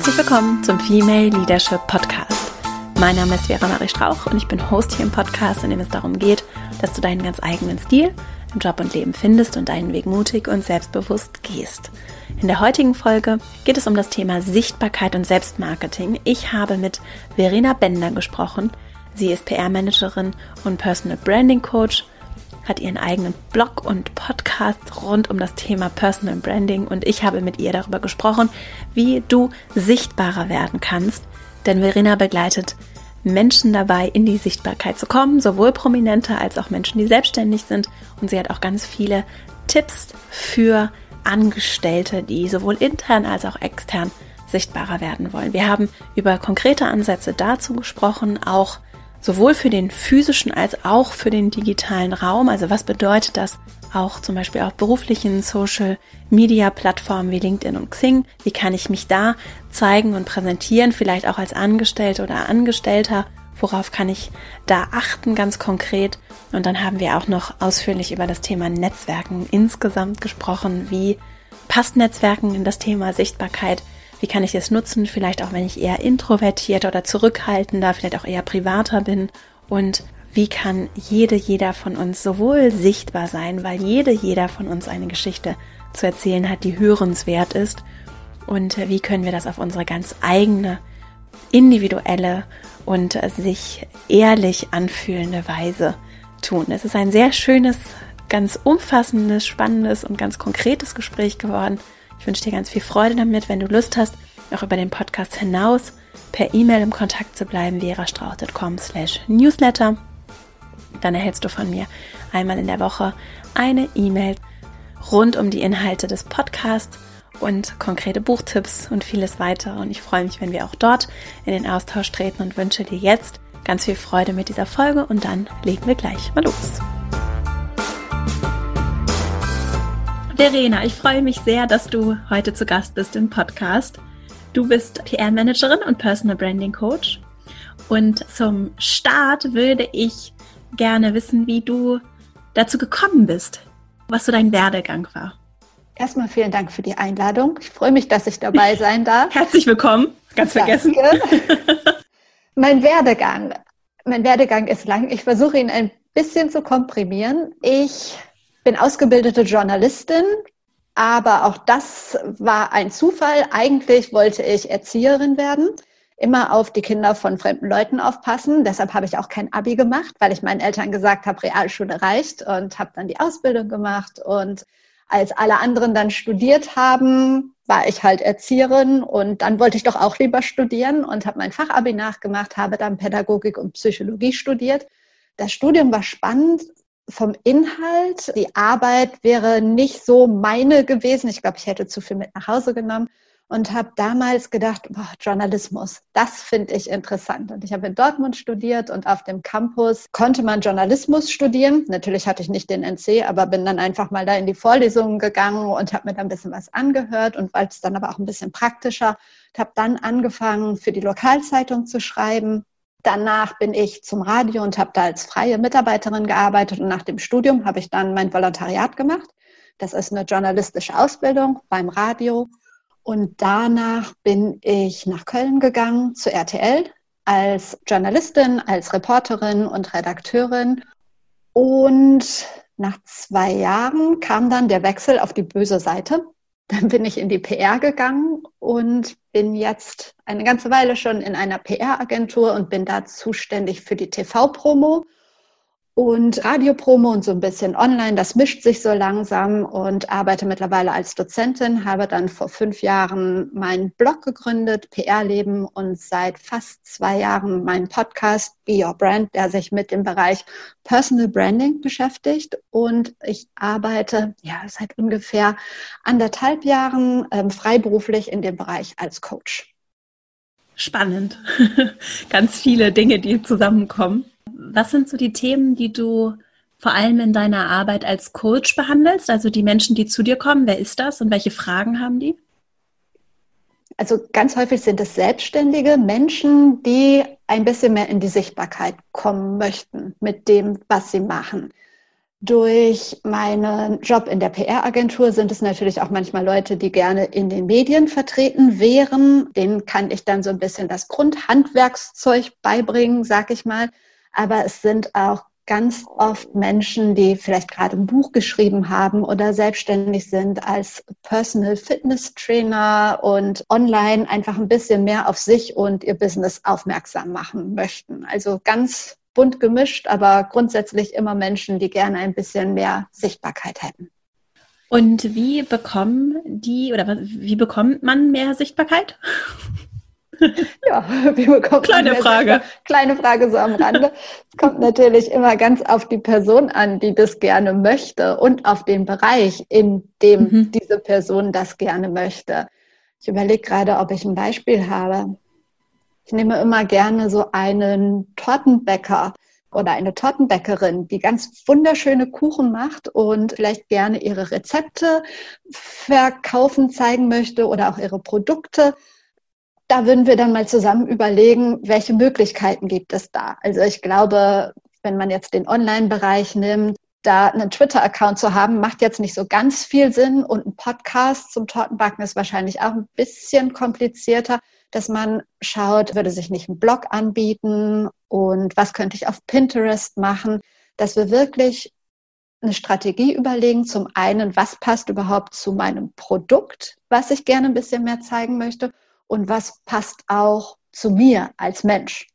Herzlich willkommen zum Female Leadership Podcast. Mein Name ist Vera Marie Strauch und ich bin Host hier im Podcast, in dem es darum geht, dass du deinen ganz eigenen Stil im Job und Leben findest und deinen Weg mutig und selbstbewusst gehst. In der heutigen Folge geht es um das Thema Sichtbarkeit und Selbstmarketing. Ich habe mit Verena Bender gesprochen. Sie ist PR-Managerin und Personal Branding Coach hat ihren eigenen Blog und Podcast rund um das Thema Personal Branding und ich habe mit ihr darüber gesprochen, wie du sichtbarer werden kannst. Denn Verena begleitet Menschen dabei, in die Sichtbarkeit zu kommen, sowohl prominente als auch Menschen, die selbstständig sind. Und sie hat auch ganz viele Tipps für Angestellte, die sowohl intern als auch extern sichtbarer werden wollen. Wir haben über konkrete Ansätze dazu gesprochen, auch sowohl für den physischen als auch für den digitalen Raum. Also was bedeutet das auch zum Beispiel auf beruflichen Social Media Plattformen wie LinkedIn und Xing? Wie kann ich mich da zeigen und präsentieren, vielleicht auch als Angestellte oder Angestellter? Worauf kann ich da achten ganz konkret? Und dann haben wir auch noch ausführlich über das Thema Netzwerken insgesamt gesprochen. Wie passt Netzwerken in das Thema Sichtbarkeit? Wie kann ich es nutzen? Vielleicht auch, wenn ich eher introvertierter oder zurückhaltender, vielleicht auch eher privater bin. Und wie kann jede, jeder von uns sowohl sichtbar sein, weil jede, jeder von uns eine Geschichte zu erzählen hat, die hörenswert ist. Und wie können wir das auf unsere ganz eigene, individuelle und sich ehrlich anfühlende Weise tun. Es ist ein sehr schönes, ganz umfassendes, spannendes und ganz konkretes Gespräch geworden. Ich wünsche dir ganz viel Freude damit, wenn du Lust hast, auch über den Podcast hinaus per E-Mail im Kontakt zu bleiben, verastrauch.com slash newsletter. Dann erhältst du von mir einmal in der Woche eine E-Mail rund um die Inhalte des Podcasts und konkrete Buchtipps und vieles weitere. Und ich freue mich, wenn wir auch dort in den Austausch treten und wünsche dir jetzt ganz viel Freude mit dieser Folge und dann legen wir gleich mal los. Verena, ich freue mich sehr, dass du heute zu Gast bist im Podcast. Du bist PR-Managerin und Personal Branding Coach. Und zum Start würde ich gerne wissen, wie du dazu gekommen bist, was so dein Werdegang war. Erstmal vielen Dank für die Einladung. Ich freue mich, dass ich dabei sein darf. Herzlich willkommen. Ganz vergessen. mein Werdegang. Mein Werdegang ist lang. Ich versuche ihn ein bisschen zu komprimieren. Ich bin ausgebildete Journalistin, aber auch das war ein Zufall. Eigentlich wollte ich Erzieherin werden, immer auf die Kinder von fremden Leuten aufpassen. Deshalb habe ich auch kein Abi gemacht, weil ich meinen Eltern gesagt habe, Realschule reicht und habe dann die Ausbildung gemacht. Und als alle anderen dann studiert haben, war ich halt Erzieherin und dann wollte ich doch auch lieber studieren und habe mein Fachabi nachgemacht, habe dann Pädagogik und Psychologie studiert. Das Studium war spannend, vom Inhalt. Die Arbeit wäre nicht so meine gewesen. Ich glaube, ich hätte zu viel mit nach Hause genommen und habe damals gedacht, boah, Journalismus, das finde ich interessant. Und ich habe in Dortmund studiert und auf dem Campus konnte man Journalismus studieren. Natürlich hatte ich nicht den NC, aber bin dann einfach mal da in die Vorlesungen gegangen und habe mir da ein bisschen was angehört und weil es dann aber auch ein bisschen praktischer, habe dann angefangen, für die Lokalzeitung zu schreiben Danach bin ich zum Radio und habe da als freie Mitarbeiterin gearbeitet und nach dem Studium habe ich dann mein Volontariat gemacht. Das ist eine journalistische Ausbildung beim Radio. Und danach bin ich nach Köln gegangen zu RTL als Journalistin, als Reporterin und Redakteurin. Und nach zwei Jahren kam dann der Wechsel auf die böse Seite. Dann bin ich in die PR gegangen und bin jetzt eine ganze Weile schon in einer PR-Agentur und bin da zuständig für die TV-Promo und Radiopromo und so ein bisschen online. Das mischt sich so langsam und arbeite mittlerweile als Dozentin, habe dann vor fünf Jahren meinen Blog gegründet, PR-Leben und seit fast zwei Jahren meinen Podcast Be Your Brand, der sich mit dem Bereich Personal Branding beschäftigt. Und ich arbeite ja seit ungefähr anderthalb Jahren ähm, freiberuflich in dem Bereich als Coach. Spannend. Ganz viele Dinge, die zusammenkommen. Was sind so die Themen, die du vor allem in deiner Arbeit als Coach behandelst? Also die Menschen, die zu dir kommen, wer ist das und welche Fragen haben die? Also ganz häufig sind es selbstständige Menschen, die ein bisschen mehr in die Sichtbarkeit kommen möchten mit dem, was sie machen. Durch meinen Job in der PR-Agentur sind es natürlich auch manchmal Leute, die gerne in den Medien vertreten wären. Denen kann ich dann so ein bisschen das Grundhandwerkszeug beibringen, sag ich mal. Aber es sind auch ganz oft Menschen, die vielleicht gerade ein Buch geschrieben haben oder selbstständig sind als Personal Fitness Trainer und online einfach ein bisschen mehr auf sich und ihr Business aufmerksam machen möchten. Also ganz bunt gemischt, aber grundsätzlich immer Menschen, die gerne ein bisschen mehr Sichtbarkeit hätten. Und wie bekommen die oder wie bekommt man mehr Sichtbarkeit? Ja, wie bekommt Kleine Frage. Kleine Frage so am Rande. Es kommt natürlich immer ganz auf die Person an, die das gerne möchte und auf den Bereich, in dem mhm. diese Person das gerne möchte. Ich überlege gerade, ob ich ein Beispiel habe. Ich nehme immer gerne so einen Tortenbäcker oder eine Tortenbäckerin, die ganz wunderschöne Kuchen macht und vielleicht gerne ihre Rezepte verkaufen, zeigen möchte oder auch ihre Produkte. Da würden wir dann mal zusammen überlegen, welche Möglichkeiten gibt es da. Also ich glaube, wenn man jetzt den Online-Bereich nimmt, da einen Twitter-Account zu haben, macht jetzt nicht so ganz viel Sinn und ein Podcast zum Tortenbacken ist wahrscheinlich auch ein bisschen komplizierter dass man schaut, würde sich nicht ein Blog anbieten und was könnte ich auf Pinterest machen, dass wir wirklich eine Strategie überlegen. Zum einen, was passt überhaupt zu meinem Produkt, was ich gerne ein bisschen mehr zeigen möchte und was passt auch zu mir als Mensch.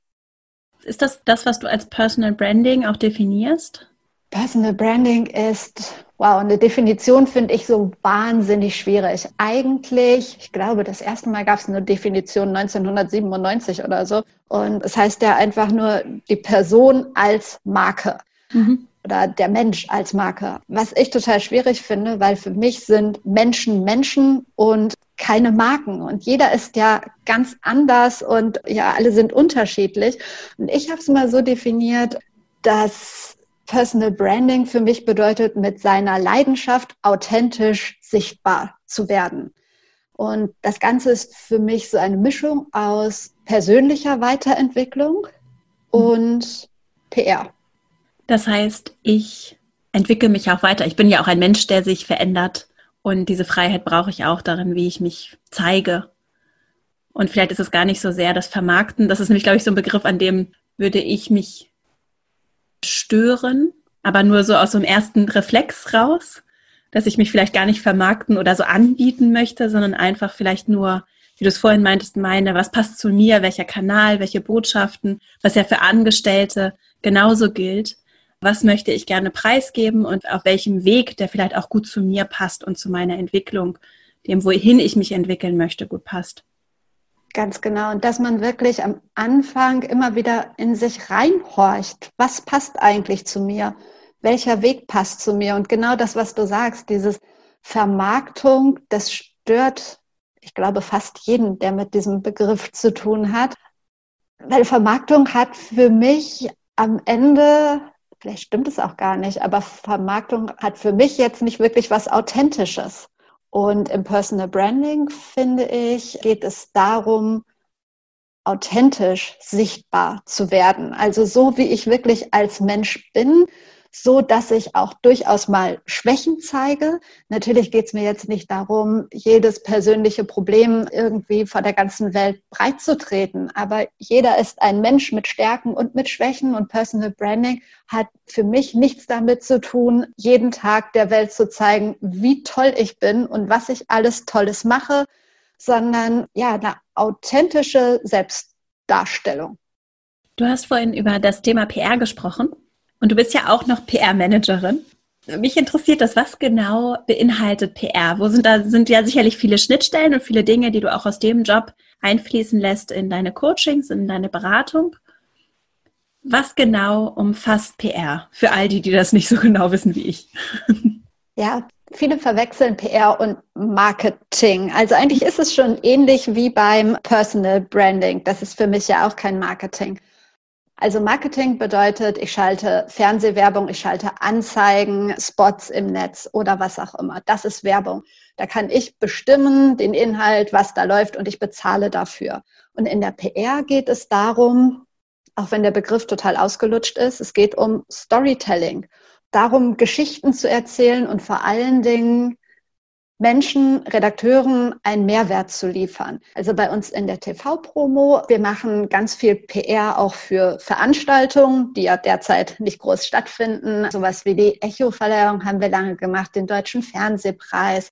Ist das das, was du als Personal Branding auch definierst? Personal Branding ist, wow, eine Definition finde ich so wahnsinnig schwierig. Eigentlich, ich glaube, das erste Mal gab es eine Definition 1997 oder so. Und es heißt ja einfach nur die Person als Marke. Mhm. Oder der Mensch als Marke. Was ich total schwierig finde, weil für mich sind Menschen Menschen und keine Marken. Und jeder ist ja ganz anders und ja, alle sind unterschiedlich. Und ich habe es mal so definiert, dass Personal Branding für mich bedeutet, mit seiner Leidenschaft authentisch sichtbar zu werden. Und das Ganze ist für mich so eine Mischung aus persönlicher Weiterentwicklung und PR. Das heißt, ich entwickle mich auch weiter. Ich bin ja auch ein Mensch, der sich verändert. Und diese Freiheit brauche ich auch darin, wie ich mich zeige. Und vielleicht ist es gar nicht so sehr das Vermarkten. Das ist nämlich, glaube ich, so ein Begriff, an dem würde ich mich stören, aber nur so aus so einem ersten Reflex raus, dass ich mich vielleicht gar nicht vermarkten oder so anbieten möchte, sondern einfach vielleicht nur, wie du es vorhin meintest, meine, was passt zu mir, welcher Kanal, welche Botschaften, was ja für Angestellte genauso gilt. Was möchte ich gerne preisgeben und auf welchem Weg, der vielleicht auch gut zu mir passt und zu meiner Entwicklung, dem, wohin ich mich entwickeln möchte, gut passt. Ganz genau. Und dass man wirklich am Anfang immer wieder in sich reinhorcht. Was passt eigentlich zu mir? Welcher Weg passt zu mir? Und genau das, was du sagst, dieses Vermarktung, das stört, ich glaube, fast jeden, der mit diesem Begriff zu tun hat. Weil Vermarktung hat für mich am Ende, vielleicht stimmt es auch gar nicht, aber Vermarktung hat für mich jetzt nicht wirklich was Authentisches. Und im Personal Branding, finde ich, geht es darum, authentisch sichtbar zu werden. Also so, wie ich wirklich als Mensch bin, so dass ich auch durchaus mal Schwächen zeige. Natürlich geht es mir jetzt nicht darum, jedes persönliche Problem irgendwie vor der ganzen Welt breit zu treten, aber jeder ist ein Mensch mit Stärken und mit Schwächen und Personal Branding hat für mich nichts damit zu tun, jeden Tag der Welt zu zeigen, wie toll ich bin und was ich alles Tolles mache, sondern ja, eine authentische Selbstdarstellung. Du hast vorhin über das Thema PR gesprochen. Und du bist ja auch noch PR-Managerin. Mich interessiert das, was genau beinhaltet PR? Wo sind da sind ja sicherlich viele Schnittstellen und viele Dinge, die du auch aus dem Job einfließen lässt in deine Coachings, in deine Beratung. Was genau umfasst PR für all die, die das nicht so genau wissen wie ich? Ja, viele verwechseln PR und Marketing. Also eigentlich ist es schon ähnlich wie beim Personal Branding. Das ist für mich ja auch kein Marketing. Also Marketing bedeutet, ich schalte Fernsehwerbung, ich schalte Anzeigen, Spots im Netz oder was auch immer. Das ist Werbung. Da kann ich bestimmen den Inhalt, was da läuft und ich bezahle dafür. Und in der PR geht es darum, auch wenn der Begriff total ausgelutscht ist, es geht um Storytelling. darum, Geschichten zu erzählen und vor allen Dingen Menschen, Redakteuren einen Mehrwert zu liefern. Also bei uns in der TV-Promo, wir machen ganz viel PR auch für Veranstaltungen, die ja derzeit nicht groß stattfinden. Sowas wie die Echo-Verleihung haben wir lange gemacht, den Deutschen Fernsehpreis.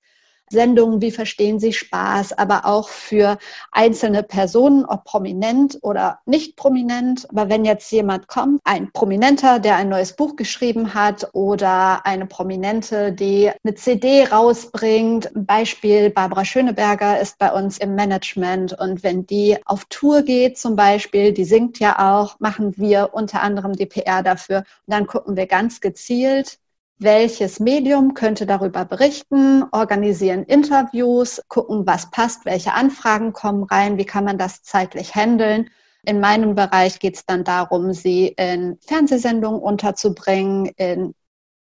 Sendungen, wie verstehen Sie Spaß, aber auch für einzelne Personen, ob prominent oder nicht prominent. Aber wenn jetzt jemand kommt, ein Prominenter, der ein neues Buch geschrieben hat oder eine Prominente, die eine CD rausbringt, Beispiel Barbara Schöneberger ist bei uns im Management und wenn die auf Tour geht zum Beispiel, die singt ja auch, machen wir unter anderem die PR dafür. Und dann gucken wir ganz gezielt, welches Medium könnte darüber berichten, organisieren Interviews, gucken, was passt, welche Anfragen kommen rein, wie kann man das zeitlich handeln. In meinem Bereich geht es dann darum, sie in Fernsehsendungen unterzubringen, in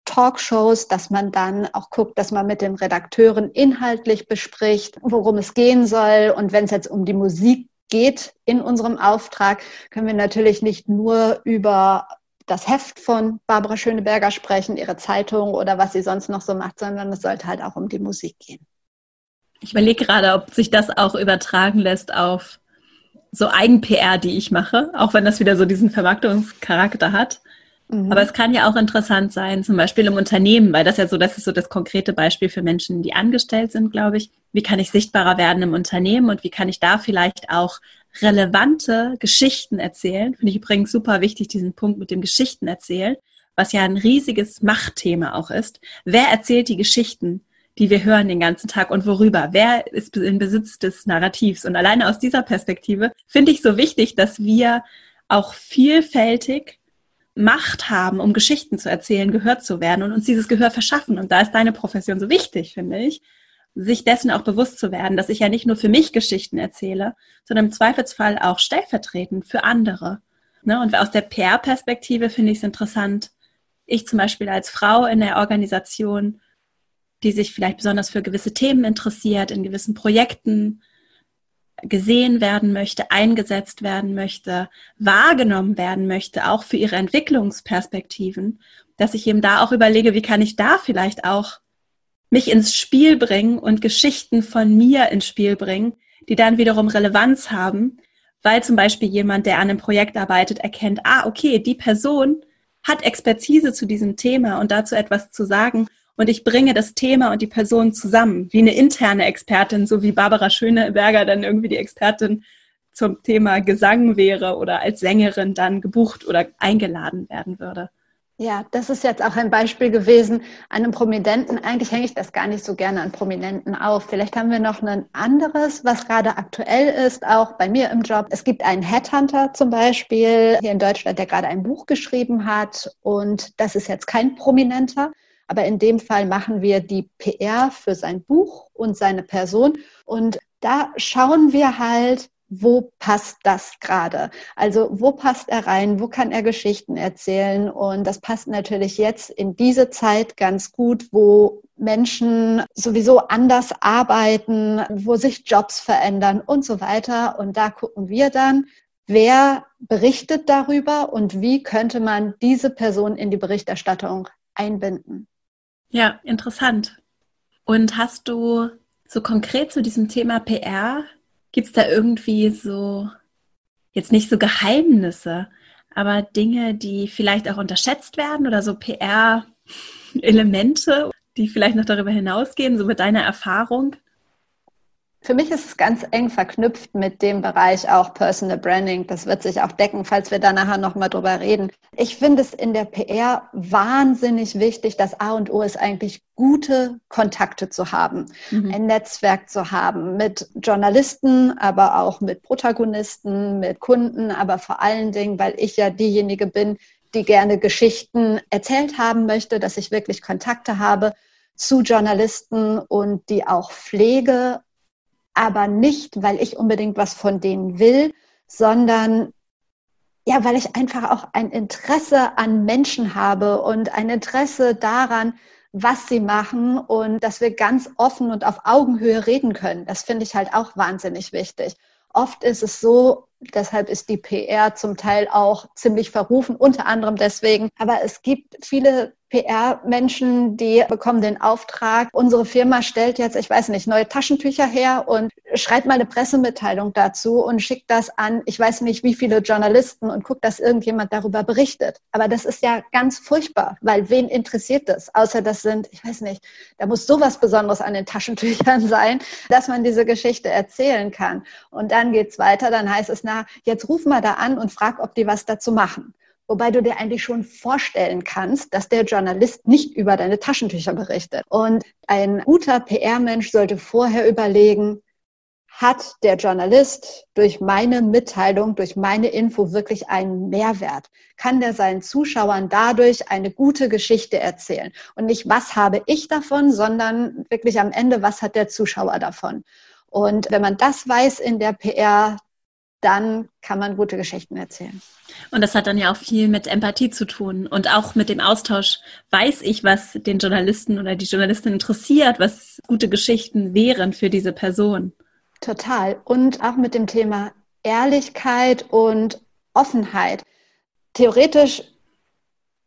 Talkshows, dass man dann auch guckt, dass man mit den Redakteuren inhaltlich bespricht, worum es gehen soll. Und wenn es jetzt um die Musik geht in unserem Auftrag, können wir natürlich nicht nur über das Heft von Barbara Schöneberger sprechen, ihre Zeitung oder was sie sonst noch so macht, sondern es sollte halt auch um die Musik gehen. Ich überlege gerade, ob sich das auch übertragen lässt auf so Eigen-PR, die ich mache, auch wenn das wieder so diesen Vermarktungscharakter hat. Mhm. Aber es kann ja auch interessant sein, zum Beispiel im Unternehmen, weil das ja so, das ist so das konkrete Beispiel für Menschen, die angestellt sind, glaube ich. Wie kann ich sichtbarer werden im Unternehmen und wie kann ich da vielleicht auch relevante Geschichten erzählen. Finde ich übrigens super wichtig, diesen Punkt mit dem Geschichten erzählen, was ja ein riesiges Machtthema auch ist. Wer erzählt die Geschichten, die wir hören den ganzen Tag und worüber? Wer ist in Besitz des Narrativs? Und alleine aus dieser Perspektive finde ich so wichtig, dass wir auch vielfältig Macht haben, um Geschichten zu erzählen, gehört zu werden und uns dieses Gehör verschaffen. Und da ist deine Profession so wichtig, finde ich, sich dessen auch bewusst zu werden, dass ich ja nicht nur für mich Geschichten erzähle, sondern im Zweifelsfall auch stellvertretend für andere. Ne? Und aus der PR-Perspektive finde ich es interessant, ich zum Beispiel als Frau in der Organisation, die sich vielleicht besonders für gewisse Themen interessiert, in gewissen Projekten gesehen werden möchte, eingesetzt werden möchte, wahrgenommen werden möchte, auch für ihre Entwicklungsperspektiven, dass ich eben da auch überlege, wie kann ich da vielleicht auch mich ins Spiel bringen und Geschichten von mir ins Spiel bringen, die dann wiederum Relevanz haben, weil zum Beispiel jemand, der an einem Projekt arbeitet, erkennt, ah, okay, die Person hat Expertise zu diesem Thema und dazu etwas zu sagen und ich bringe das Thema und die Person zusammen, wie eine interne Expertin, so wie Barbara Schöneberger dann irgendwie die Expertin zum Thema Gesang wäre oder als Sängerin dann gebucht oder eingeladen werden würde. Ja, das ist jetzt auch ein Beispiel gewesen einem Prominenten. Eigentlich hänge ich das gar nicht so gerne an Prominenten auf. Vielleicht haben wir noch ein anderes, was gerade aktuell ist, auch bei mir im Job. Es gibt einen Headhunter zum Beispiel hier in Deutschland, der gerade ein Buch geschrieben hat. Und das ist jetzt kein Prominenter. Aber in dem Fall machen wir die PR für sein Buch und seine Person. Und da schauen wir halt, wo passt das gerade? Also wo passt er rein? Wo kann er Geschichten erzählen? Und das passt natürlich jetzt in diese Zeit ganz gut, wo Menschen sowieso anders arbeiten, wo sich Jobs verändern und so weiter. Und da gucken wir dann, wer berichtet darüber und wie könnte man diese Person in die Berichterstattung einbinden. Ja, interessant. Und hast du so konkret zu diesem Thema PR Gibt es da irgendwie so, jetzt nicht so Geheimnisse, aber Dinge, die vielleicht auch unterschätzt werden oder so PR-Elemente, die vielleicht noch darüber hinausgehen, so mit deiner Erfahrung? Für mich ist es ganz eng verknüpft mit dem Bereich auch Personal Branding. Das wird sich auch decken, falls wir da nachher nochmal drüber reden. Ich finde es in der PR wahnsinnig wichtig, dass A und O ist eigentlich gute Kontakte zu haben, mhm. ein Netzwerk zu haben mit Journalisten, aber auch mit Protagonisten, mit Kunden, aber vor allen Dingen, weil ich ja diejenige bin, die gerne Geschichten erzählt haben möchte, dass ich wirklich Kontakte habe zu Journalisten und die auch pflege aber nicht, weil ich unbedingt was von denen will, sondern ja, weil ich einfach auch ein Interesse an Menschen habe und ein Interesse daran, was sie machen und dass wir ganz offen und auf Augenhöhe reden können. Das finde ich halt auch wahnsinnig wichtig. Oft ist es so, deshalb ist die PR zum Teil auch ziemlich verrufen, unter anderem deswegen. Aber es gibt viele PR-Menschen, die bekommen den Auftrag, unsere Firma stellt jetzt, ich weiß nicht, neue Taschentücher her und schreibt mal eine Pressemitteilung dazu und schickt das an, ich weiß nicht, wie viele Journalisten und guckt, dass irgendjemand darüber berichtet. Aber das ist ja ganz furchtbar, weil wen interessiert das? Außer das sind, ich weiß nicht, da muss sowas Besonderes an den Taschentüchern sein, dass man diese Geschichte erzählen kann. Und dann geht's weiter, dann heißt es, na, jetzt ruf mal da an und frag, ob die was dazu machen wobei du dir eigentlich schon vorstellen kannst, dass der Journalist nicht über deine Taschentücher berichtet. Und ein guter PR-Mensch sollte vorher überlegen, hat der Journalist durch meine Mitteilung, durch meine Info wirklich einen Mehrwert? Kann der seinen Zuschauern dadurch eine gute Geschichte erzählen? Und nicht, was habe ich davon, sondern wirklich am Ende, was hat der Zuschauer davon? Und wenn man das weiß in der PR, dann kann man gute Geschichten erzählen. Und das hat dann ja auch viel mit Empathie zu tun und auch mit dem Austausch. Weiß ich, was den Journalisten oder die Journalistin interessiert, was gute Geschichten wären für diese Person? Total. Und auch mit dem Thema Ehrlichkeit und Offenheit. Theoretisch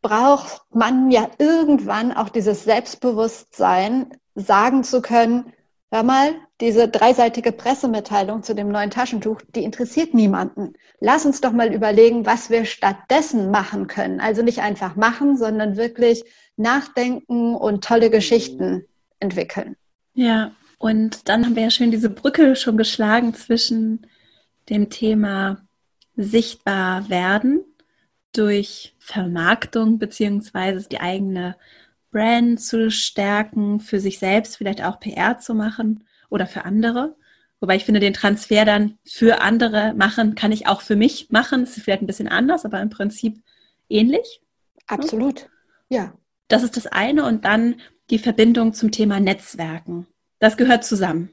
braucht man ja irgendwann auch dieses Selbstbewusstsein, sagen zu können, hör mal, diese dreiseitige Pressemitteilung zu dem neuen Taschentuch, die interessiert niemanden. Lass uns doch mal überlegen, was wir stattdessen machen können. Also nicht einfach machen, sondern wirklich nachdenken und tolle Geschichten entwickeln. Ja, und dann haben wir ja schön diese Brücke schon geschlagen zwischen dem Thema sichtbar werden durch Vermarktung beziehungsweise die eigene Brand zu stärken, für sich selbst vielleicht auch PR zu machen oder für andere. Wobei ich finde, den Transfer dann für andere machen, kann ich auch für mich machen. Das ist vielleicht ein bisschen anders, aber im Prinzip ähnlich. Absolut, ja. Das ist das eine. Und dann die Verbindung zum Thema Netzwerken. Das gehört zusammen.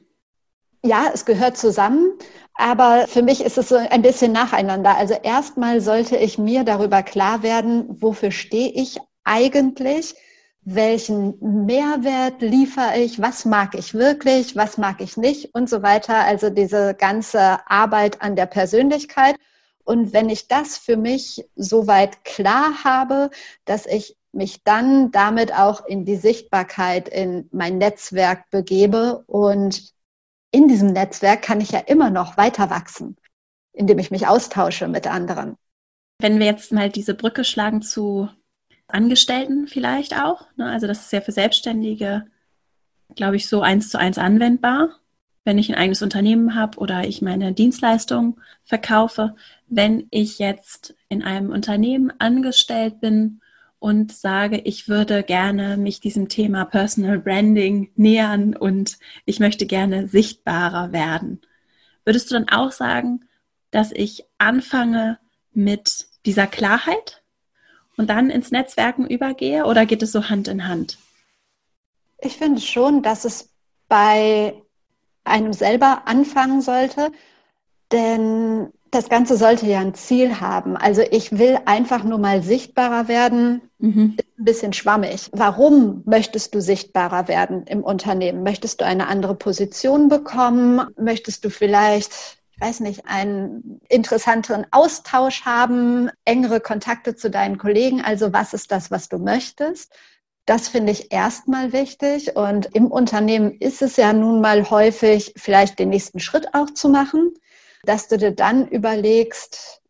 Ja, es gehört zusammen, aber für mich ist es so ein bisschen nacheinander. Also erstmal sollte ich mir darüber klar werden, wofür stehe ich eigentlich? Welchen Mehrwert liefere ich, was mag ich wirklich, was mag ich nicht und so weiter. Also diese ganze Arbeit an der Persönlichkeit. Und wenn ich das für mich soweit klar habe, dass ich mich dann damit auch in die Sichtbarkeit, in mein Netzwerk begebe und in diesem Netzwerk kann ich ja immer noch weiter wachsen, indem ich mich austausche mit anderen. Wenn wir jetzt mal diese Brücke schlagen zu Angestellten vielleicht auch. Ne? Also das ist ja für Selbstständige, glaube ich, so eins zu eins anwendbar. Wenn ich ein eigenes Unternehmen habe oder ich meine Dienstleistung verkaufe, wenn ich jetzt in einem Unternehmen angestellt bin und sage, ich würde gerne mich diesem Thema Personal Branding nähern und ich möchte gerne sichtbarer werden. Würdest du dann auch sagen, dass ich anfange mit dieser Klarheit? Und dann ins Netzwerken übergehe oder geht es so Hand in Hand? Ich finde schon, dass es bei einem selber anfangen sollte, denn das Ganze sollte ja ein Ziel haben. Also ich will einfach nur mal sichtbarer werden, mhm. ist ein bisschen schwammig. Warum möchtest du sichtbarer werden im Unternehmen? Möchtest du eine andere Position bekommen? Möchtest du vielleicht weiß nicht, einen interessanteren Austausch haben, engere Kontakte zu deinen Kollegen. Also was ist das, was du möchtest? Das finde ich erstmal wichtig. Und im Unternehmen ist es ja nun mal häufig, vielleicht den nächsten Schritt auch zu machen, dass du dir dann überlegst,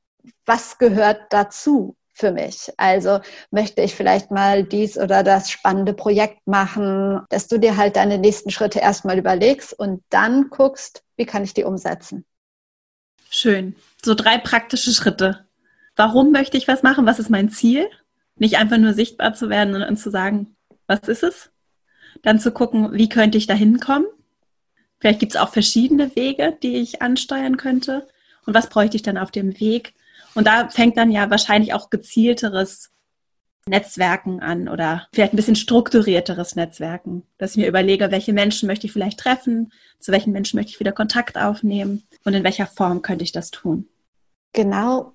was gehört dazu für mich? Also möchte ich vielleicht mal dies oder das spannende Projekt machen, dass du dir halt deine nächsten Schritte erstmal überlegst und dann guckst, wie kann ich die umsetzen. Schön. So drei praktische Schritte. Warum möchte ich was machen? Was ist mein Ziel? Nicht einfach nur sichtbar zu werden, sondern zu sagen, was ist es? Dann zu gucken, wie könnte ich da hinkommen? Vielleicht gibt es auch verschiedene Wege, die ich ansteuern könnte. Und was bräuchte ich dann auf dem Weg? Und da fängt dann ja wahrscheinlich auch gezielteres Netzwerken an oder vielleicht ein bisschen strukturierteres Netzwerken, dass ich mir überlege, welche Menschen möchte ich vielleicht treffen, zu welchen Menschen möchte ich wieder Kontakt aufnehmen und in welcher Form könnte ich das tun. Genau,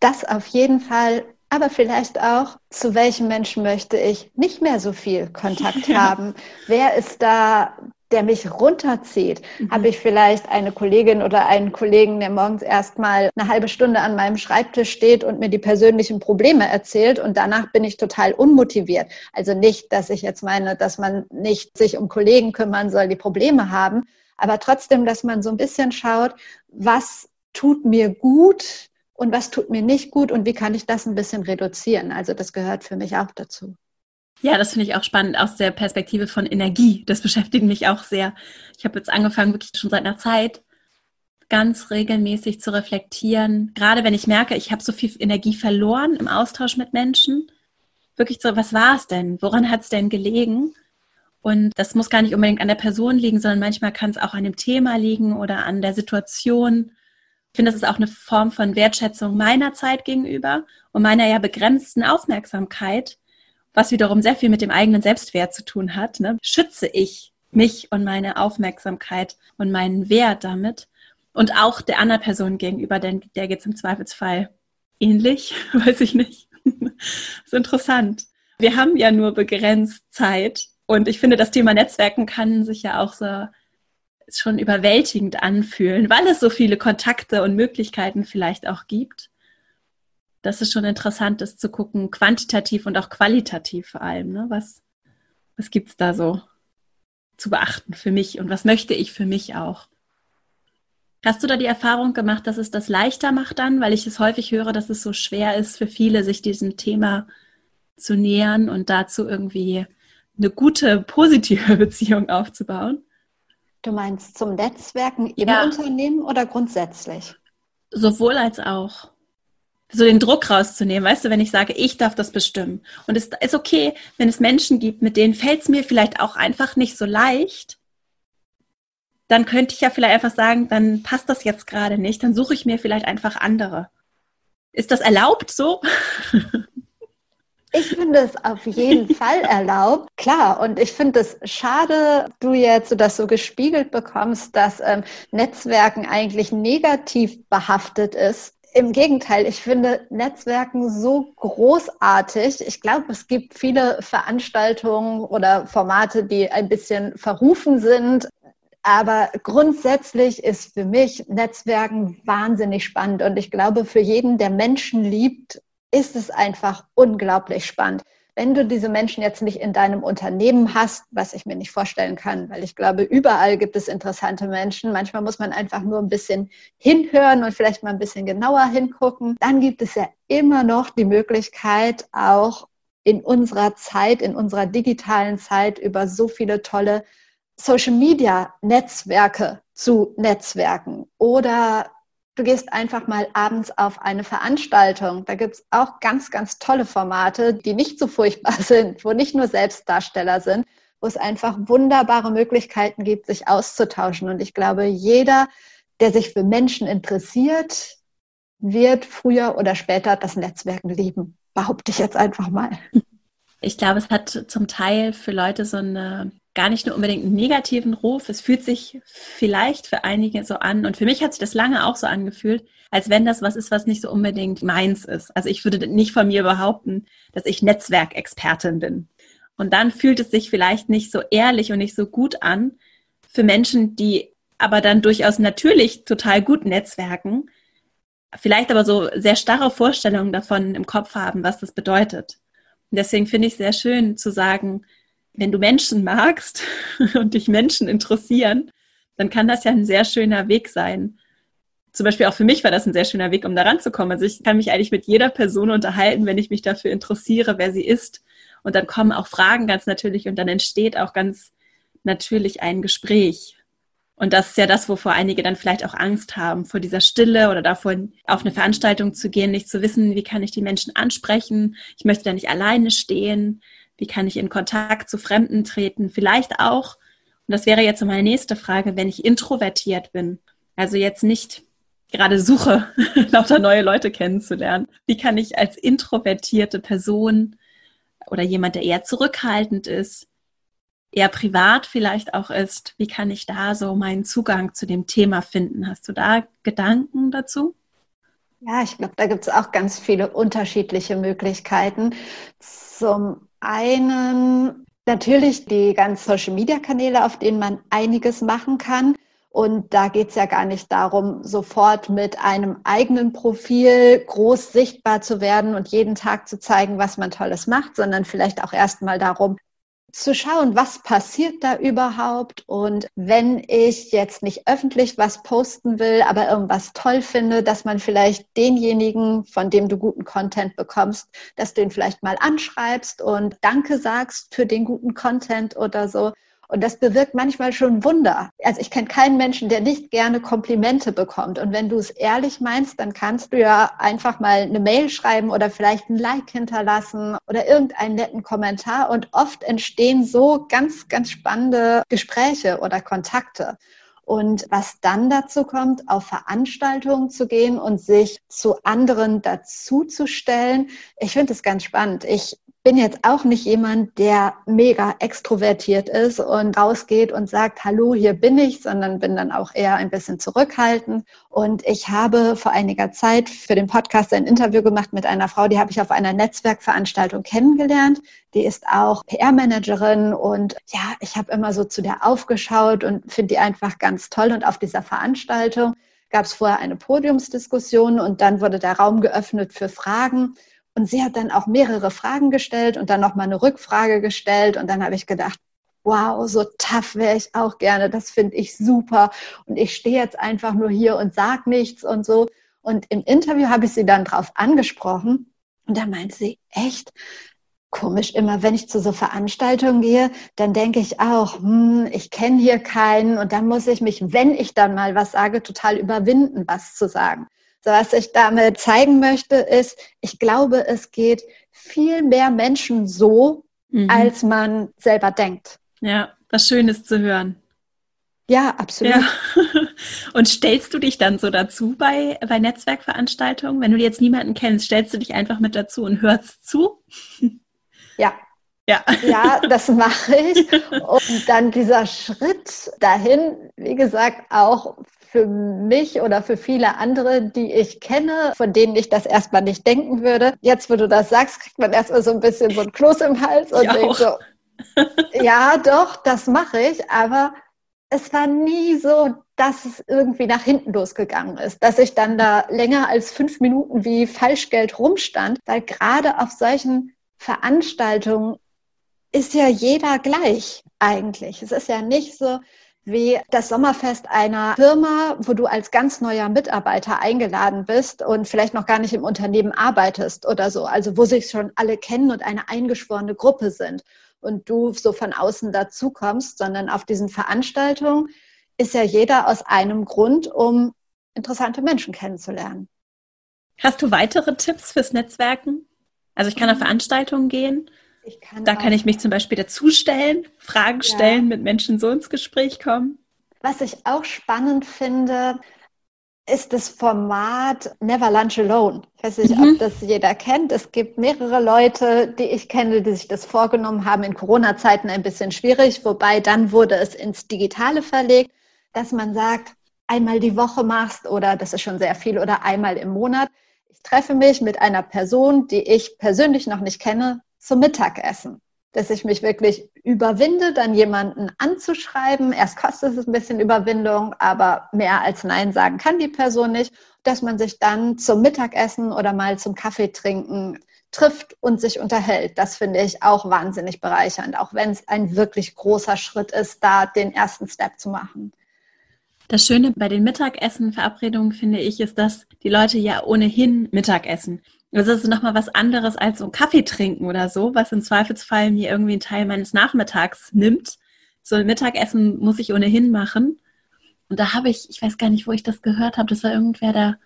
das auf jeden Fall, aber vielleicht auch, zu welchen Menschen möchte ich nicht mehr so viel Kontakt haben? Wer ist da der mich runterzieht. Mhm. Habe ich vielleicht eine Kollegin oder einen Kollegen, der morgens erstmal eine halbe Stunde an meinem Schreibtisch steht und mir die persönlichen Probleme erzählt und danach bin ich total unmotiviert. Also nicht, dass ich jetzt meine, dass man nicht sich um Kollegen kümmern soll, die Probleme haben, aber trotzdem, dass man so ein bisschen schaut, was tut mir gut und was tut mir nicht gut und wie kann ich das ein bisschen reduzieren. Also das gehört für mich auch dazu. Ja, das finde ich auch spannend aus der Perspektive von Energie. Das beschäftigt mich auch sehr. Ich habe jetzt angefangen, wirklich schon seit einer Zeit ganz regelmäßig zu reflektieren. Gerade wenn ich merke, ich habe so viel Energie verloren im Austausch mit Menschen. Wirklich so, was war es denn? Woran hat es denn gelegen? Und das muss gar nicht unbedingt an der Person liegen, sondern manchmal kann es auch an dem Thema liegen oder an der Situation. Ich finde, das ist auch eine Form von Wertschätzung meiner Zeit gegenüber und meiner ja begrenzten Aufmerksamkeit, was wiederum sehr viel mit dem eigenen Selbstwert zu tun hat. Ne? Schütze ich mich und meine Aufmerksamkeit und meinen Wert damit und auch der anderen Person gegenüber, denn der geht es im Zweifelsfall ähnlich, weiß ich nicht. ist interessant. Wir haben ja nur begrenzt Zeit und ich finde, das Thema Netzwerken kann sich ja auch so schon überwältigend anfühlen, weil es so viele Kontakte und Möglichkeiten vielleicht auch gibt. Das ist schon interessant, das zu gucken, quantitativ und auch qualitativ vor allem. Ne? Was, was gibt es da so zu beachten für mich und was möchte ich für mich auch? Hast du da die Erfahrung gemacht, dass es das leichter macht dann, weil ich es häufig höre, dass es so schwer ist für viele, sich diesem Thema zu nähern und dazu irgendwie eine gute, positive Beziehung aufzubauen. Du meinst zum Netzwerken im ja. Unternehmen oder grundsätzlich? Sowohl als auch. So den Druck rauszunehmen, weißt du, wenn ich sage, ich darf das bestimmen. Und es ist okay, wenn es Menschen gibt, mit denen fällt es mir vielleicht auch einfach nicht so leicht, dann könnte ich ja vielleicht einfach sagen, dann passt das jetzt gerade nicht, dann suche ich mir vielleicht einfach andere. Ist das erlaubt so? Ich finde es auf jeden Fall erlaubt, klar. Und ich finde es schade, du jetzt das so gespiegelt bekommst, dass ähm, Netzwerken eigentlich negativ behaftet ist. Im Gegenteil, ich finde Netzwerken so großartig. Ich glaube, es gibt viele Veranstaltungen oder Formate, die ein bisschen verrufen sind. Aber grundsätzlich ist für mich Netzwerken wahnsinnig spannend. Und ich glaube, für jeden, der Menschen liebt, ist es einfach unglaublich spannend. Wenn du diese Menschen jetzt nicht in deinem Unternehmen hast, was ich mir nicht vorstellen kann, weil ich glaube, überall gibt es interessante Menschen. Manchmal muss man einfach nur ein bisschen hinhören und vielleicht mal ein bisschen genauer hingucken. Dann gibt es ja immer noch die Möglichkeit, auch in unserer Zeit, in unserer digitalen Zeit über so viele tolle Social Media Netzwerke zu Netzwerken oder du gehst einfach mal abends auf eine Veranstaltung. Da gibt es auch ganz, ganz tolle Formate, die nicht so furchtbar sind, wo nicht nur Selbstdarsteller sind, wo es einfach wunderbare Möglichkeiten gibt, sich auszutauschen. Und ich glaube, jeder, der sich für Menschen interessiert, wird früher oder später das Netzwerken lieben. Behaupte ich jetzt einfach mal. Ich glaube, es hat zum Teil für Leute so eine gar nicht nur unbedingt einen negativen Ruf. Es fühlt sich vielleicht für einige so an und für mich hat sich das lange auch so angefühlt, als wenn das was ist, was nicht so unbedingt meins ist. Also ich würde nicht von mir behaupten, dass ich Netzwerkexpertin bin. Und dann fühlt es sich vielleicht nicht so ehrlich und nicht so gut an für Menschen, die aber dann durchaus natürlich total gut netzwerken, vielleicht aber so sehr starre Vorstellungen davon im Kopf haben, was das bedeutet. Und deswegen finde ich sehr schön zu sagen, wenn du Menschen magst und dich Menschen interessieren, dann kann das ja ein sehr schöner Weg sein. Zum Beispiel auch für mich war das ein sehr schöner Weg, um da ranzukommen. Also ich kann mich eigentlich mit jeder Person unterhalten, wenn ich mich dafür interessiere, wer sie ist. Und dann kommen auch Fragen ganz natürlich und dann entsteht auch ganz natürlich ein Gespräch. Und das ist ja das, wovor einige dann vielleicht auch Angst haben, vor dieser Stille oder davor, auf eine Veranstaltung zu gehen, nicht zu wissen, wie kann ich die Menschen ansprechen. Ich möchte da nicht alleine stehen. Wie kann ich in Kontakt zu Fremden treten? Vielleicht auch, und das wäre jetzt meine nächste Frage, wenn ich introvertiert bin, also jetzt nicht gerade suche, lauter neue Leute kennenzulernen. Wie kann ich als introvertierte Person oder jemand, der eher zurückhaltend ist, eher privat vielleicht auch ist, wie kann ich da so meinen Zugang zu dem Thema finden? Hast du da Gedanken dazu? Ja, ich glaube, da gibt es auch ganz viele unterschiedliche Möglichkeiten. Zum einen Natürlich die ganzen Social-Media-Kanäle, auf denen man einiges machen kann. Und da geht es ja gar nicht darum, sofort mit einem eigenen Profil groß sichtbar zu werden und jeden Tag zu zeigen, was man Tolles macht, sondern vielleicht auch erstmal darum, zu schauen, was passiert da überhaupt. Und wenn ich jetzt nicht öffentlich was posten will, aber irgendwas toll finde, dass man vielleicht denjenigen, von dem du guten Content bekommst, dass du ihn vielleicht mal anschreibst und Danke sagst für den guten Content oder so. Und das bewirkt manchmal schon Wunder. Also ich kenne keinen Menschen, der nicht gerne Komplimente bekommt. Und wenn du es ehrlich meinst, dann kannst du ja einfach mal eine Mail schreiben oder vielleicht ein Like hinterlassen oder irgendeinen netten Kommentar. Und oft entstehen so ganz, ganz spannende Gespräche oder Kontakte. Und was dann dazu kommt, auf Veranstaltungen zu gehen und sich zu anderen dazuzustellen, ich finde es ganz spannend. Ich bin jetzt auch nicht jemand, der mega extrovertiert ist und rausgeht und sagt, hallo, hier bin ich, sondern bin dann auch eher ein bisschen zurückhaltend. Und ich habe vor einiger Zeit für den Podcast ein Interview gemacht mit einer Frau, die habe ich auf einer Netzwerkveranstaltung kennengelernt. Die ist auch PR-Managerin und ja, ich habe immer so zu der aufgeschaut und finde die einfach ganz toll. Und auf dieser Veranstaltung gab es vorher eine Podiumsdiskussion und dann wurde der Raum geöffnet für Fragen. Und sie hat dann auch mehrere Fragen gestellt und dann nochmal eine Rückfrage gestellt. Und dann habe ich gedacht, wow, so tough wäre ich auch gerne. Das finde ich super. Und ich stehe jetzt einfach nur hier und sage nichts und so. Und im Interview habe ich sie dann drauf angesprochen. Und da meinte sie, echt? Komisch, immer wenn ich zu so Veranstaltungen gehe, dann denke ich auch, hm, ich kenne hier keinen und dann muss ich mich, wenn ich dann mal was sage, total überwinden, was zu sagen. Was ich damit zeigen möchte, ist, ich glaube, es geht viel mehr Menschen so, mhm. als man selber denkt. Ja, was Schönes zu hören. Ja, absolut. Ja. Und stellst du dich dann so dazu bei, bei Netzwerkveranstaltungen? Wenn du jetzt niemanden kennst, stellst du dich einfach mit dazu und hörst zu? Ja. Ja. ja, das mache ich. Und dann dieser Schritt dahin, wie gesagt, auch für mich oder für viele andere, die ich kenne, von denen ich das erstmal nicht denken würde. Jetzt, wo du das sagst, kriegt man erstmal so ein bisschen so ein Kloß im Hals und denkt so, ja, doch, das mache ich, aber es war nie so, dass es irgendwie nach hinten losgegangen ist, dass ich dann da länger als fünf Minuten wie Falschgeld rumstand, weil gerade auf solchen Veranstaltungen ist ja jeder gleich eigentlich. Es ist ja nicht so, wie das Sommerfest einer Firma, wo du als ganz neuer Mitarbeiter eingeladen bist und vielleicht noch gar nicht im Unternehmen arbeitest oder so. Also wo sich schon alle kennen und eine eingeschworene Gruppe sind und du so von außen dazukommst, sondern auf diesen Veranstaltungen ist ja jeder aus einem Grund, um interessante Menschen kennenzulernen. Hast du weitere Tipps fürs Netzwerken? Also ich kann auf mhm. Veranstaltungen gehen kann da kann ich mich zum Beispiel dazustellen, Fragen ja. stellen, mit Menschen so ins Gespräch kommen. Was ich auch spannend finde, ist das Format Never Lunch Alone. Ich weiß nicht, mhm. ob das jeder kennt. Es gibt mehrere Leute, die ich kenne, die sich das vorgenommen haben. In Corona-Zeiten ein bisschen schwierig, wobei dann wurde es ins Digitale verlegt, dass man sagt, einmal die Woche machst oder das ist schon sehr viel oder einmal im Monat. Ich treffe mich mit einer Person, die ich persönlich noch nicht kenne, zum Mittagessen. Dass ich mich wirklich überwinde, dann jemanden anzuschreiben. Erst kostet es ein bisschen Überwindung, aber mehr als Nein sagen kann die Person nicht. Dass man sich dann zum Mittagessen oder mal zum Kaffee trinken trifft und sich unterhält. Das finde ich auch wahnsinnig bereichernd, auch wenn es ein wirklich großer Schritt ist, da den ersten Step zu machen. Das Schöne bei den Mittagessen-Verabredungen, finde ich, ist, dass die Leute ja ohnehin Mittagessen. Das ist nochmal was anderes als so ein Kaffee trinken oder so, was im Zweifelsfall mir irgendwie einen Teil meines Nachmittags nimmt. So ein Mittagessen muss ich ohnehin machen. Und da habe ich, ich weiß gar nicht, wo ich das gehört habe, das war irgendwer, der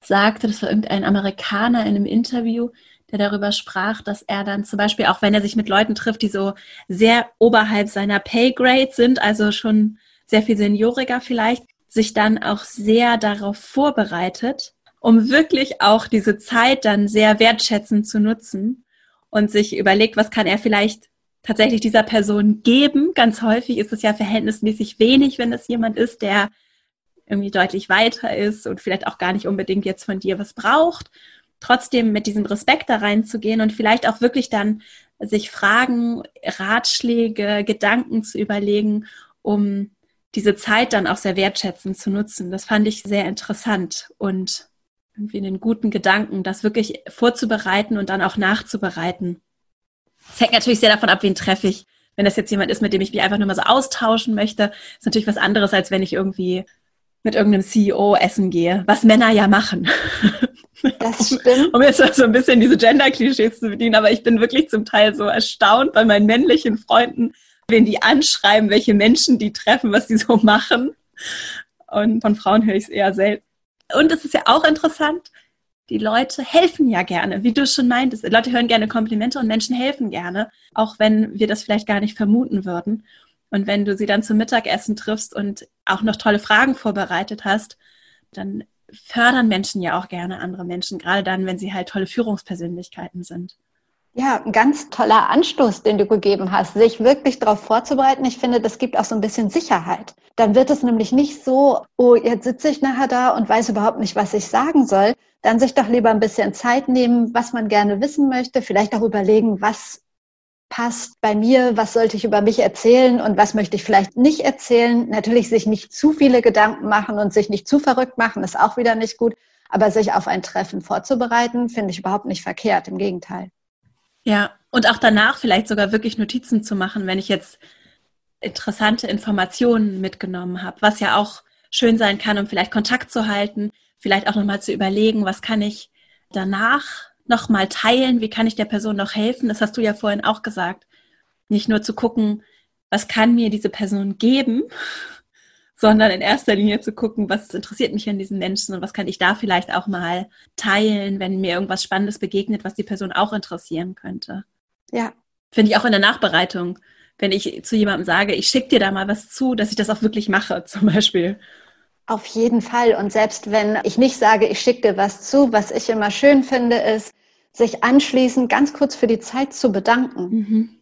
sagte, das war irgendein Amerikaner in einem Interview, der darüber sprach, dass er dann zum Beispiel, auch wenn er sich mit Leuten trifft, die so sehr oberhalb seiner Paygrade sind, also schon sehr viel senioriger vielleicht, sich dann auch sehr darauf vorbereitet, um wirklich auch diese Zeit dann sehr wertschätzend zu nutzen und sich überlegt, was kann er vielleicht tatsächlich dieser Person geben. Ganz häufig ist es ja verhältnismäßig wenig, wenn es jemand ist, der irgendwie deutlich weiter ist und vielleicht auch gar nicht unbedingt jetzt von dir was braucht. Trotzdem mit diesem Respekt da reinzugehen und vielleicht auch wirklich dann sich Fragen, Ratschläge, Gedanken zu überlegen, um diese Zeit dann auch sehr wertschätzend zu nutzen. Das fand ich sehr interessant und irgendwie einen guten Gedanken, das wirklich vorzubereiten und dann auch nachzubereiten. Es hängt natürlich sehr davon ab, wen treffe ich. Wenn das jetzt jemand ist, mit dem ich mich einfach nur mal so austauschen möchte, ist natürlich was anderes, als wenn ich irgendwie mit irgendeinem CEO essen gehe, was Männer ja machen. Das stimmt. um jetzt so ein bisschen diese Gender-Klischees zu bedienen, aber ich bin wirklich zum Teil so erstaunt bei meinen männlichen Freunden, wenn die anschreiben, welche Menschen die treffen, was die so machen. Und von Frauen höre ich es eher selten. Und es ist ja auch interessant, die Leute helfen ja gerne, wie du schon meintest. Leute hören gerne Komplimente und Menschen helfen gerne, auch wenn wir das vielleicht gar nicht vermuten würden. Und wenn du sie dann zum Mittagessen triffst und auch noch tolle Fragen vorbereitet hast, dann fördern Menschen ja auch gerne andere Menschen, gerade dann, wenn sie halt tolle Führungspersönlichkeiten sind. Ja, ein ganz toller Anstoß, den du gegeben hast, sich wirklich darauf vorzubereiten. Ich finde, das gibt auch so ein bisschen Sicherheit. Dann wird es nämlich nicht so, oh, jetzt sitze ich nachher da und weiß überhaupt nicht, was ich sagen soll. Dann sich doch lieber ein bisschen Zeit nehmen, was man gerne wissen möchte, vielleicht auch überlegen, was passt bei mir, was sollte ich über mich erzählen und was möchte ich vielleicht nicht erzählen. Natürlich sich nicht zu viele Gedanken machen und sich nicht zu verrückt machen, ist auch wieder nicht gut. Aber sich auf ein Treffen vorzubereiten, finde ich überhaupt nicht verkehrt, im Gegenteil. Ja, und auch danach vielleicht sogar wirklich Notizen zu machen, wenn ich jetzt interessante Informationen mitgenommen habe, was ja auch schön sein kann, um vielleicht Kontakt zu halten, vielleicht auch nochmal zu überlegen, was kann ich danach nochmal teilen? Wie kann ich der Person noch helfen? Das hast du ja vorhin auch gesagt. Nicht nur zu gucken, was kann mir diese Person geben, sondern in erster Linie zu gucken, was interessiert mich an diesen Menschen und was kann ich da vielleicht auch mal teilen, wenn mir irgendwas Spannendes begegnet, was die Person auch interessieren könnte. Ja. Finde ich auch in der Nachbereitung, wenn ich zu jemandem sage, ich schicke dir da mal was zu, dass ich das auch wirklich mache, zum Beispiel. Auf jeden Fall. Und selbst wenn ich nicht sage, ich schicke dir was zu, was ich immer schön finde, ist, sich anschließend ganz kurz für die Zeit zu bedanken. Mhm.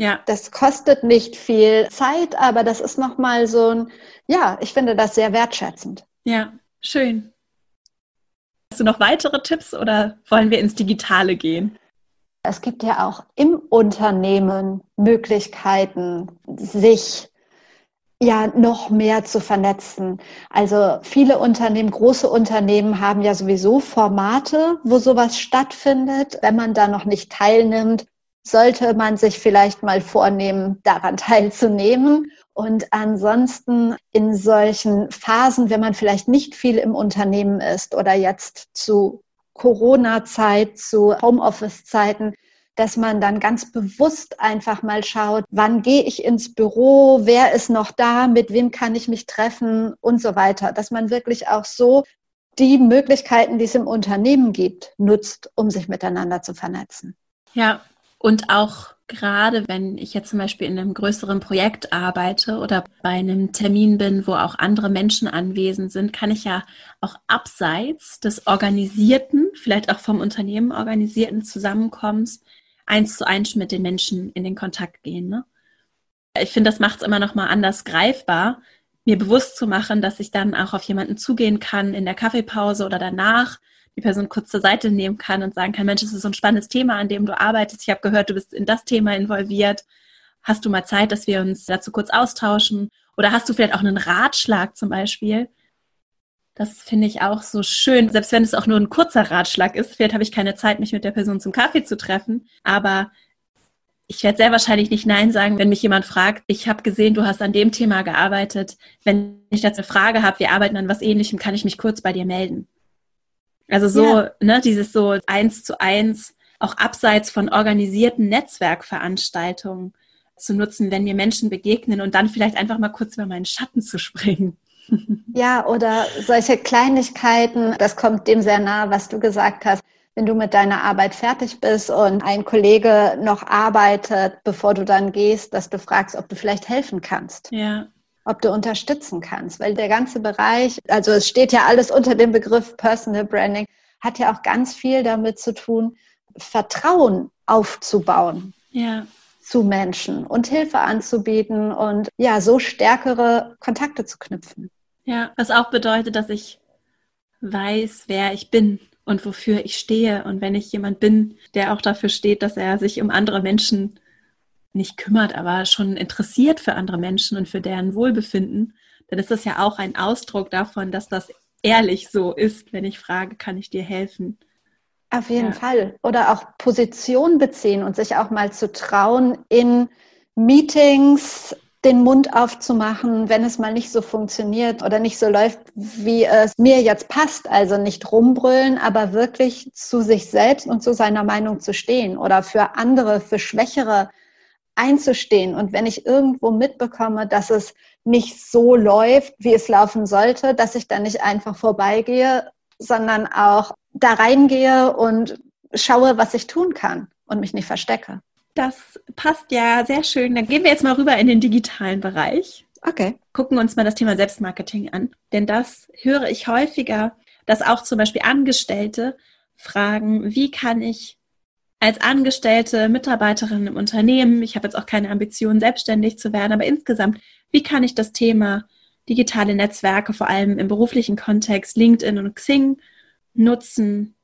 Ja. Das kostet nicht viel Zeit, aber das ist nochmal so ein, ja, ich finde das sehr wertschätzend. Ja, schön. Hast du noch weitere Tipps oder wollen wir ins Digitale gehen? Es gibt ja auch im Unternehmen Möglichkeiten, sich ja noch mehr zu vernetzen. Also viele Unternehmen, große Unternehmen haben ja sowieso Formate, wo sowas stattfindet. Wenn man da noch nicht teilnimmt, sollte man sich vielleicht mal vornehmen, daran teilzunehmen. Und ansonsten in solchen Phasen, wenn man vielleicht nicht viel im Unternehmen ist oder jetzt zu Corona-Zeit, zu Homeoffice-Zeiten, dass man dann ganz bewusst einfach mal schaut, wann gehe ich ins Büro, wer ist noch da, mit wem kann ich mich treffen und so weiter. Dass man wirklich auch so die Möglichkeiten, die es im Unternehmen gibt, nutzt, um sich miteinander zu vernetzen. Ja, und auch gerade wenn ich jetzt zum Beispiel in einem größeren Projekt arbeite oder bei einem Termin bin, wo auch andere Menschen anwesend sind, kann ich ja auch abseits des organisierten, vielleicht auch vom Unternehmen organisierten Zusammenkommens eins zu eins mit den Menschen in den Kontakt gehen. Ne? Ich finde, das macht es immer noch mal anders greifbar, mir bewusst zu machen, dass ich dann auch auf jemanden zugehen kann in der Kaffeepause oder danach, die Person kurz zur Seite nehmen kann und sagen kann, Mensch, das ist so ein spannendes Thema, an dem du arbeitest. Ich habe gehört, du bist in das Thema involviert. Hast du mal Zeit, dass wir uns dazu kurz austauschen? Oder hast du vielleicht auch einen Ratschlag zum Beispiel, das finde ich auch so schön, selbst wenn es auch nur ein kurzer Ratschlag ist. Vielleicht habe ich keine Zeit, mich mit der Person zum Kaffee zu treffen, aber ich werde sehr wahrscheinlich nicht Nein sagen, wenn mich jemand fragt, ich habe gesehen, du hast an dem Thema gearbeitet. Wenn ich dazu eine Frage habe, wir arbeiten an was ähnlichem, kann ich mich kurz bei dir melden. Also so, ja. ne, dieses so eins zu eins, auch abseits von organisierten Netzwerkveranstaltungen zu nutzen, wenn mir Menschen begegnen und dann vielleicht einfach mal kurz über meinen Schatten zu springen. Ja, oder solche Kleinigkeiten, das kommt dem sehr nahe, was du gesagt hast. Wenn du mit deiner Arbeit fertig bist und ein Kollege noch arbeitet, bevor du dann gehst, dass du fragst, ob du vielleicht helfen kannst. Ja. Ob du unterstützen kannst, weil der ganze Bereich, also es steht ja alles unter dem Begriff Personal Branding, hat ja auch ganz viel damit zu tun, Vertrauen aufzubauen. Ja zu Menschen und Hilfe anzubieten und ja, so stärkere Kontakte zu knüpfen. Ja, was auch bedeutet, dass ich weiß, wer ich bin und wofür ich stehe. Und wenn ich jemand bin, der auch dafür steht, dass er sich um andere Menschen nicht kümmert, aber schon interessiert für andere Menschen und für deren Wohlbefinden, dann ist das ja auch ein Ausdruck davon, dass das ehrlich so ist, wenn ich frage, kann ich dir helfen? Auf jeden ja. Fall. Oder auch Position beziehen und sich auch mal zu trauen, in Meetings den Mund aufzumachen, wenn es mal nicht so funktioniert oder nicht so läuft, wie es mir jetzt passt. Also nicht rumbrüllen, aber wirklich zu sich selbst und zu seiner Meinung zu stehen oder für andere, für Schwächere einzustehen. Und wenn ich irgendwo mitbekomme, dass es nicht so läuft, wie es laufen sollte, dass ich dann nicht einfach vorbeigehe, sondern auch da reingehe und schaue, was ich tun kann und mich nicht verstecke. Das passt ja sehr schön. Dann gehen wir jetzt mal rüber in den digitalen Bereich. Okay. Gucken uns mal das Thema Selbstmarketing an. Denn das höre ich häufiger, dass auch zum Beispiel Angestellte fragen, wie kann ich als angestellte Mitarbeiterin im Unternehmen, ich habe jetzt auch keine Ambition, selbstständig zu werden, aber insgesamt, wie kann ich das Thema digitale Netzwerke, vor allem im beruflichen Kontext, LinkedIn und Xing, nutzen,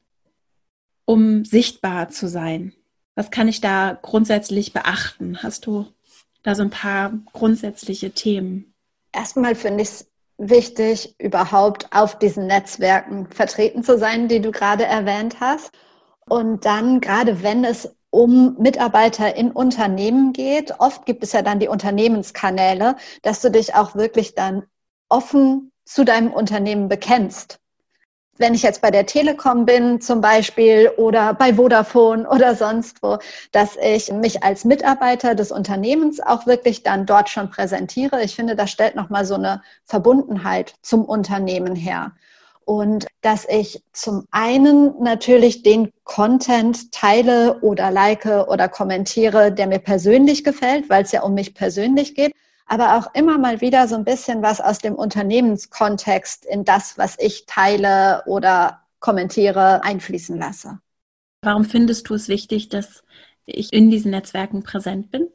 um sichtbar zu sein? Was kann ich da grundsätzlich beachten? Hast du da so ein paar grundsätzliche Themen? Erstmal finde ich es wichtig, überhaupt auf diesen Netzwerken vertreten zu sein, die du gerade erwähnt hast. Und dann, gerade wenn es um Mitarbeiter in Unternehmen geht, oft gibt es ja dann die Unternehmenskanäle, dass du dich auch wirklich dann offen zu deinem Unternehmen bekennst wenn ich jetzt bei der Telekom bin zum Beispiel oder bei Vodafone oder sonst wo, dass ich mich als Mitarbeiter des Unternehmens auch wirklich dann dort schon präsentiere. Ich finde, das stellt nochmal so eine Verbundenheit zum Unternehmen her. Und dass ich zum einen natürlich den Content teile oder like oder kommentiere, der mir persönlich gefällt, weil es ja um mich persönlich geht aber auch immer mal wieder so ein bisschen was aus dem Unternehmenskontext in das, was ich teile oder kommentiere, einfließen lasse. Warum findest du es wichtig, dass ich in diesen Netzwerken präsent bin?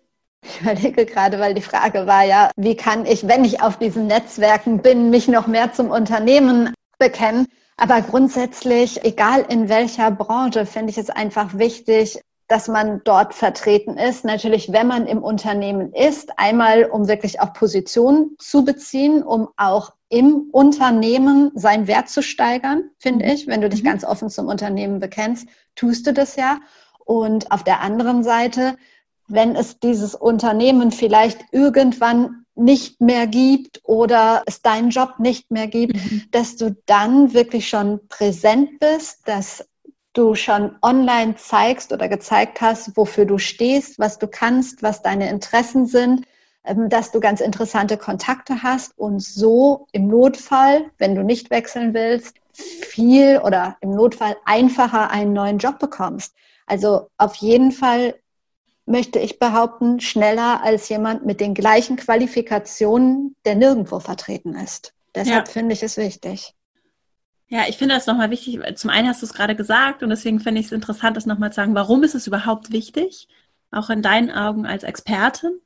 Ich überlege gerade, weil die Frage war ja, wie kann ich, wenn ich auf diesen Netzwerken bin, mich noch mehr zum Unternehmen bekennen? Aber grundsätzlich, egal in welcher Branche, finde ich es einfach wichtig, dass man dort vertreten ist. Natürlich, wenn man im Unternehmen ist, einmal um wirklich auch Position zu beziehen, um auch im Unternehmen seinen Wert zu steigern, finde mhm. ich. Wenn du dich mhm. ganz offen zum Unternehmen bekennst, tust du das ja. Und auf der anderen Seite, wenn es dieses Unternehmen vielleicht irgendwann nicht mehr gibt oder es deinen Job nicht mehr gibt, mhm. dass du dann wirklich schon präsent bist, dass du schon online zeigst oder gezeigt hast, wofür du stehst, was du kannst, was deine Interessen sind, ähm, dass du ganz interessante Kontakte hast und so im Notfall, wenn du nicht wechseln willst, viel oder im Notfall einfacher einen neuen Job bekommst. Also auf jeden Fall möchte ich behaupten, schneller als jemand mit den gleichen Qualifikationen, der nirgendwo vertreten ist. Deshalb ja. finde ich es wichtig. Ja, ich finde das nochmal wichtig. Zum einen hast du es gerade gesagt und deswegen finde ich es interessant, das nochmal zu sagen. Warum ist es überhaupt wichtig? Auch in deinen Augen als Expertin.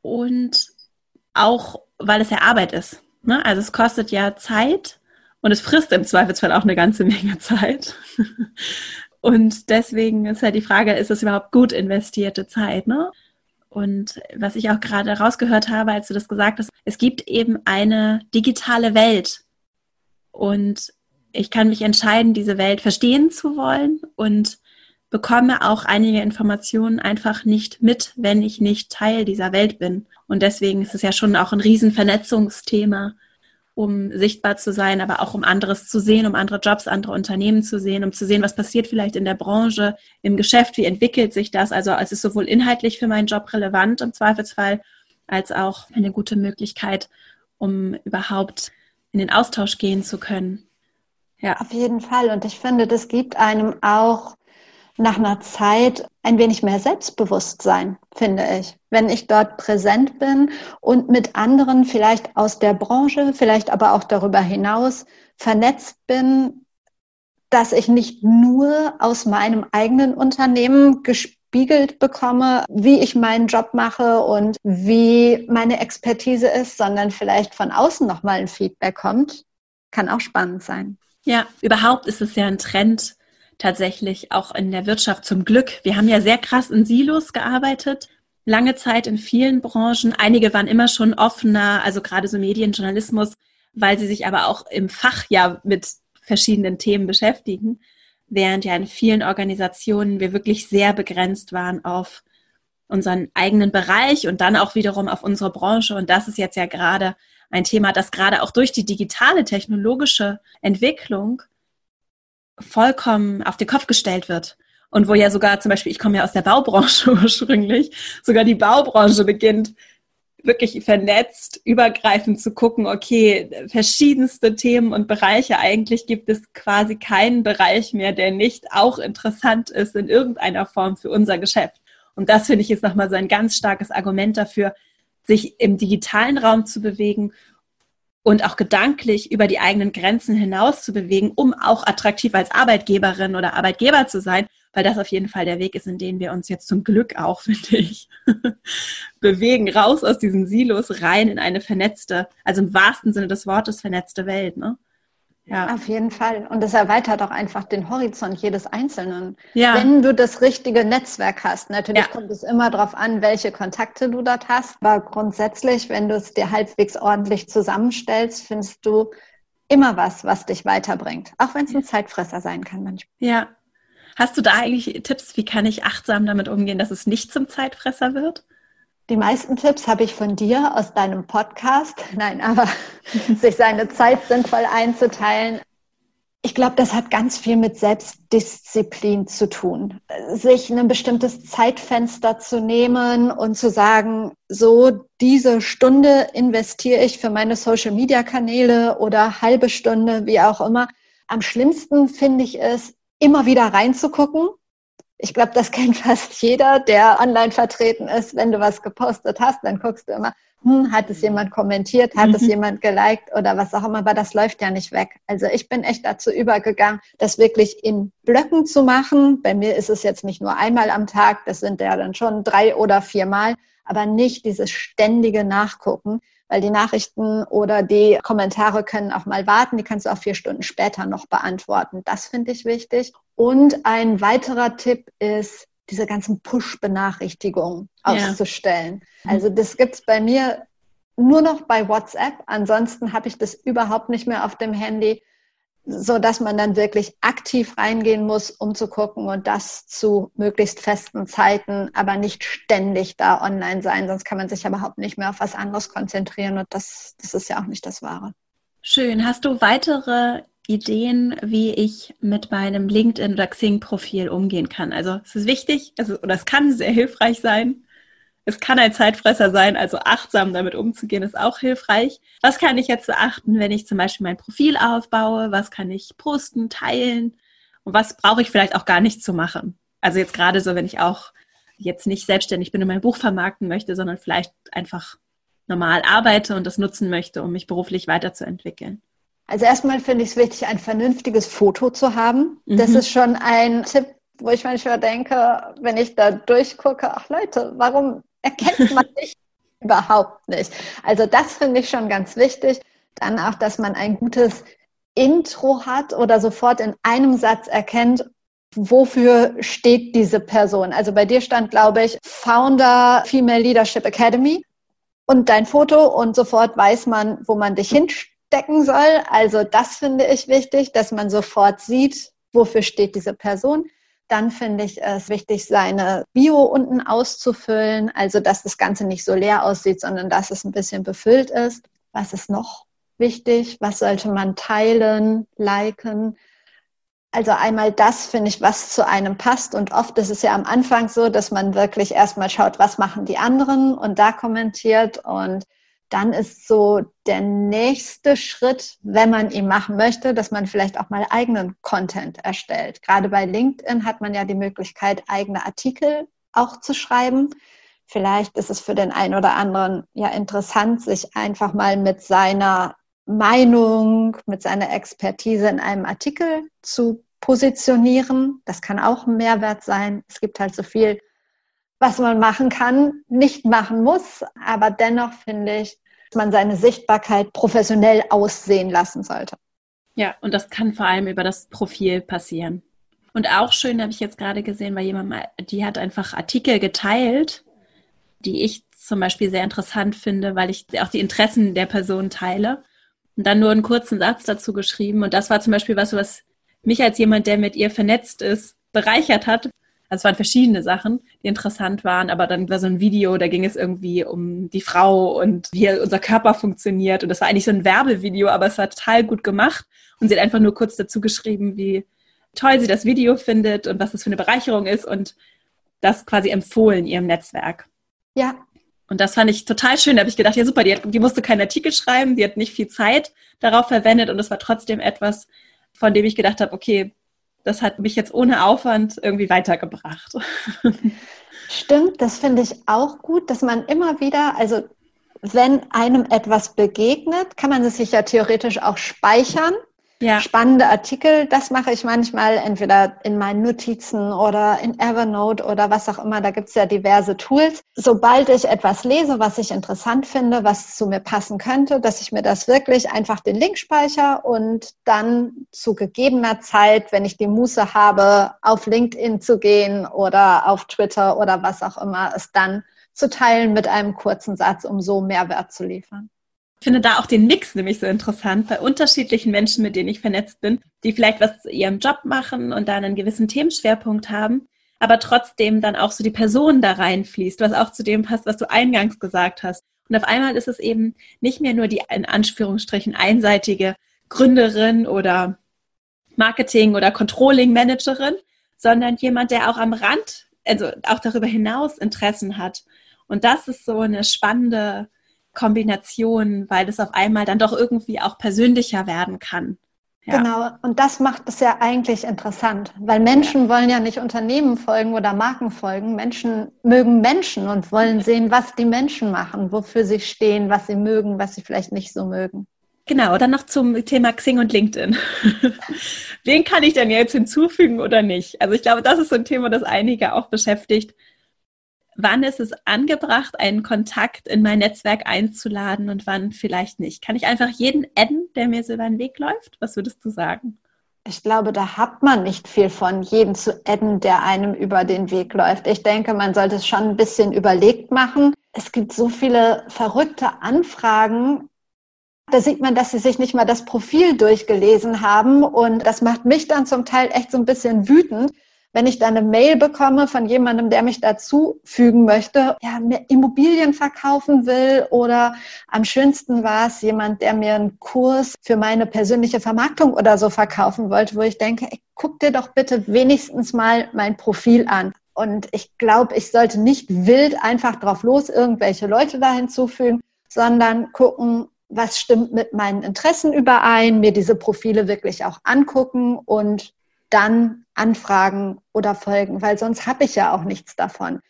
Und auch, weil es ja Arbeit ist. Ne? Also es kostet ja Zeit und es frisst im Zweifelsfall auch eine ganze Menge Zeit. Und deswegen ist halt die Frage, ist es überhaupt gut investierte Zeit? Ne? Und was ich auch gerade rausgehört habe, als du das gesagt hast, es gibt eben eine digitale Welt, und ich kann mich entscheiden, diese Welt verstehen zu wollen und bekomme auch einige Informationen einfach nicht mit, wenn ich nicht Teil dieser Welt bin. Und deswegen ist es ja schon auch ein Riesenvernetzungsthema, um sichtbar zu sein, aber auch um anderes zu sehen, um andere Jobs, andere Unternehmen zu sehen, um zu sehen, was passiert vielleicht in der Branche, im Geschäft, wie entwickelt sich das. Also es ist sowohl inhaltlich für meinen Job relevant im Zweifelsfall, als auch eine gute Möglichkeit, um überhaupt in den Austausch gehen zu können. Ja. Auf jeden Fall. Und ich finde, das gibt einem auch nach einer Zeit ein wenig mehr Selbstbewusstsein, finde ich. Wenn ich dort präsent bin und mit anderen vielleicht aus der Branche, vielleicht aber auch darüber hinaus vernetzt bin, dass ich nicht nur aus meinem eigenen Unternehmen gespiegelt bekomme, wie ich meinen Job mache und wie meine Expertise ist, sondern vielleicht von außen nochmal ein Feedback kommt, kann auch spannend sein. Ja, überhaupt ist es ja ein Trend tatsächlich auch in der Wirtschaft zum Glück. Wir haben ja sehr krass in Silos gearbeitet, lange Zeit in vielen Branchen. Einige waren immer schon offener, also gerade so Medienjournalismus, weil sie sich aber auch im Fach ja mit verschiedenen Themen beschäftigen, während ja in vielen Organisationen wir wirklich sehr begrenzt waren auf unseren eigenen Bereich und dann auch wiederum auf unsere Branche. Und das ist jetzt ja gerade ein Thema, das gerade auch durch die digitale technologische Entwicklung vollkommen auf den Kopf gestellt wird. Und wo ja sogar zum Beispiel, ich komme ja aus der Baubranche ursprünglich, sogar die Baubranche beginnt wirklich vernetzt, übergreifend zu gucken, okay, verschiedenste Themen und Bereiche. Eigentlich gibt es quasi keinen Bereich mehr, der nicht auch interessant ist in irgendeiner Form für unser Geschäft. Und das finde ich jetzt nochmal so ein ganz starkes Argument dafür, sich im digitalen Raum zu bewegen und auch gedanklich über die eigenen Grenzen hinaus zu bewegen, um auch attraktiv als Arbeitgeberin oder Arbeitgeber zu sein, weil das auf jeden Fall der Weg ist, in den wir uns jetzt zum Glück auch, finde ich, bewegen, raus aus diesen Silos, rein in eine vernetzte, also im wahrsten Sinne des Wortes vernetzte Welt. Ne? Ja. Auf jeden Fall. Und das erweitert auch einfach den Horizont jedes Einzelnen. Ja. Wenn du das richtige Netzwerk hast. Natürlich ja. kommt es immer darauf an, welche Kontakte du dort hast. Aber grundsätzlich, wenn du es dir halbwegs ordentlich zusammenstellst, findest du immer was, was dich weiterbringt. Auch wenn es ein Zeitfresser sein kann manchmal. Ja. Hast du da eigentlich Tipps, wie kann ich achtsam damit umgehen, dass es nicht zum Zeitfresser wird? Die meisten Tipps habe ich von dir aus deinem Podcast. Nein, aber sich seine Zeit sinnvoll einzuteilen. Ich glaube, das hat ganz viel mit Selbstdisziplin zu tun. Sich ein bestimmtes Zeitfenster zu nehmen und zu sagen, so diese Stunde investiere ich für meine Social-Media-Kanäle oder halbe Stunde, wie auch immer. Am schlimmsten finde ich es, immer wieder reinzugucken ich glaube, das kennt fast jeder, der online vertreten ist. Wenn du was gepostet hast, dann guckst du immer, hm, hat es jemand kommentiert, hat mhm. es jemand geliked oder was auch immer, aber das läuft ja nicht weg. Also ich bin echt dazu übergegangen, das wirklich in Blöcken zu machen. Bei mir ist es jetzt nicht nur einmal am Tag, das sind ja dann schon drei oder viermal, aber nicht dieses ständige Nachgucken weil die Nachrichten oder die Kommentare können auch mal warten, die kannst du auch vier Stunden später noch beantworten. Das finde ich wichtig. Und ein weiterer Tipp ist, diese ganzen Push-Benachrichtigungen auszustellen. Ja. Also das gibt es bei mir nur noch bei WhatsApp. Ansonsten habe ich das überhaupt nicht mehr auf dem Handy so dass man dann wirklich aktiv reingehen muss, um zu gucken und das zu möglichst festen Zeiten, aber nicht ständig da online sein, sonst kann man sich überhaupt nicht mehr auf was anderes konzentrieren und das, das ist ja auch nicht das Wahre. Schön. Hast du weitere Ideen, wie ich mit meinem LinkedIn oder Xing-Profil umgehen kann? Also es ist wichtig, also, oder es kann sehr hilfreich sein, es kann ein Zeitfresser sein, also achtsam damit umzugehen, ist auch hilfreich. Was kann ich jetzt beachten, wenn ich zum Beispiel mein Profil aufbaue? Was kann ich posten, teilen? Und was brauche ich vielleicht auch gar nicht zu machen? Also jetzt gerade so, wenn ich auch jetzt nicht selbstständig bin und mein Buch vermarkten möchte, sondern vielleicht einfach normal arbeite und das nutzen möchte, um mich beruflich weiterzuentwickeln. Also erstmal finde ich es wichtig, ein vernünftiges Foto zu haben. Mhm. Das ist schon ein Tipp, wo ich manchmal denke, wenn ich da durchgucke, ach Leute, warum erkennt man dich überhaupt nicht. Also das finde ich schon ganz wichtig. Dann auch, dass man ein gutes Intro hat oder sofort in einem Satz erkennt, wofür steht diese Person. Also bei dir stand, glaube ich, Founder Female Leadership Academy und dein Foto und sofort weiß man, wo man dich hinstecken soll. Also das finde ich wichtig, dass man sofort sieht, wofür steht diese Person. Dann finde ich es wichtig, seine Bio unten auszufüllen, also dass das Ganze nicht so leer aussieht, sondern dass es ein bisschen befüllt ist. Was ist noch wichtig? Was sollte man teilen, liken? Also einmal das finde ich, was zu einem passt. Und oft ist es ja am Anfang so, dass man wirklich erstmal schaut, was machen die anderen und da kommentiert und dann ist so der nächste Schritt, wenn man ihn machen möchte, dass man vielleicht auch mal eigenen Content erstellt. Gerade bei LinkedIn hat man ja die Möglichkeit, eigene Artikel auch zu schreiben. Vielleicht ist es für den einen oder anderen ja interessant, sich einfach mal mit seiner Meinung, mit seiner Expertise in einem Artikel zu positionieren. Das kann auch ein Mehrwert sein. Es gibt halt so viel was man machen kann, nicht machen muss. Aber dennoch finde ich, dass man seine Sichtbarkeit professionell aussehen lassen sollte. Ja, und das kann vor allem über das Profil passieren. Und auch schön habe ich jetzt gerade gesehen, weil jemand mal, die hat einfach Artikel geteilt, die ich zum Beispiel sehr interessant finde, weil ich auch die Interessen der Person teile. Und dann nur einen kurzen Satz dazu geschrieben. Und das war zum Beispiel was, was mich als jemand, der mit ihr vernetzt ist, bereichert hat. Also es waren verschiedene Sachen, die interessant waren, aber dann war so ein Video, da ging es irgendwie um die Frau und wie unser Körper funktioniert. Und das war eigentlich so ein Werbevideo, aber es war total gut gemacht. Und sie hat einfach nur kurz dazu geschrieben, wie toll sie das Video findet und was das für eine Bereicherung ist und das quasi empfohlen ihrem Netzwerk. Ja. Und das fand ich total schön. Da habe ich gedacht, ja super, die, hat, die musste keinen Artikel schreiben, die hat nicht viel Zeit darauf verwendet und es war trotzdem etwas, von dem ich gedacht habe, okay, das hat mich jetzt ohne Aufwand irgendwie weitergebracht. Stimmt, das finde ich auch gut, dass man immer wieder, also wenn einem etwas begegnet, kann man es sich ja theoretisch auch speichern ja. spannende Artikel. Das mache ich manchmal entweder in meinen Notizen oder in Evernote oder was auch immer. Da gibt es ja diverse Tools. Sobald ich etwas lese, was ich interessant finde, was zu mir passen könnte, dass ich mir das wirklich einfach den Link speichere und dann zu gegebener Zeit, wenn ich die Muße habe, auf LinkedIn zu gehen oder auf Twitter oder was auch immer, es dann zu teilen mit einem kurzen Satz, um so Mehrwert zu liefern. Ich finde da auch den Mix nämlich so interessant bei unterschiedlichen Menschen, mit denen ich vernetzt bin, die vielleicht was zu ihrem Job machen und da einen gewissen Themenschwerpunkt haben, aber trotzdem dann auch so die Person da reinfließt, was auch zu dem passt, was du eingangs gesagt hast. Und auf einmal ist es eben nicht mehr nur die in Anführungsstrichen einseitige Gründerin oder Marketing- oder Controlling-Managerin, sondern jemand, der auch am Rand, also auch darüber hinaus Interessen hat. Und das ist so eine spannende Kombination, weil das auf einmal dann doch irgendwie auch persönlicher werden kann. Ja. Genau, und das macht es ja eigentlich interessant, weil Menschen wollen ja nicht Unternehmen folgen oder Marken folgen. Menschen mögen Menschen und wollen sehen, was die Menschen machen, wofür sie stehen, was sie mögen, was sie vielleicht nicht so mögen. Genau, dann noch zum Thema Xing und LinkedIn. Wen kann ich denn jetzt hinzufügen oder nicht? Also ich glaube, das ist so ein Thema, das einige auch beschäftigt wann ist es angebracht, einen Kontakt in mein Netzwerk einzuladen und wann vielleicht nicht? Kann ich einfach jeden adden, der mir so über den Weg läuft? Was würdest du sagen? Ich glaube, da hat man nicht viel von, jeden zu adden, der einem über den Weg läuft. Ich denke, man sollte es schon ein bisschen überlegt machen. Es gibt so viele verrückte Anfragen. Da sieht man, dass sie sich nicht mal das Profil durchgelesen haben. Und das macht mich dann zum Teil echt so ein bisschen wütend, wenn ich dann eine Mail bekomme von jemandem, der mich dazu fügen möchte, ja, mir Immobilien verkaufen will oder am schönsten war es jemand, der mir einen Kurs für meine persönliche Vermarktung oder so verkaufen wollte, wo ich denke, ey, guck dir doch bitte wenigstens mal mein Profil an. Und ich glaube, ich sollte nicht wild einfach drauf los irgendwelche Leute da hinzufügen, sondern gucken, was stimmt mit meinen Interessen überein, mir diese Profile wirklich auch angucken und dann anfragen oder folgen, weil sonst habe ich ja auch nichts davon.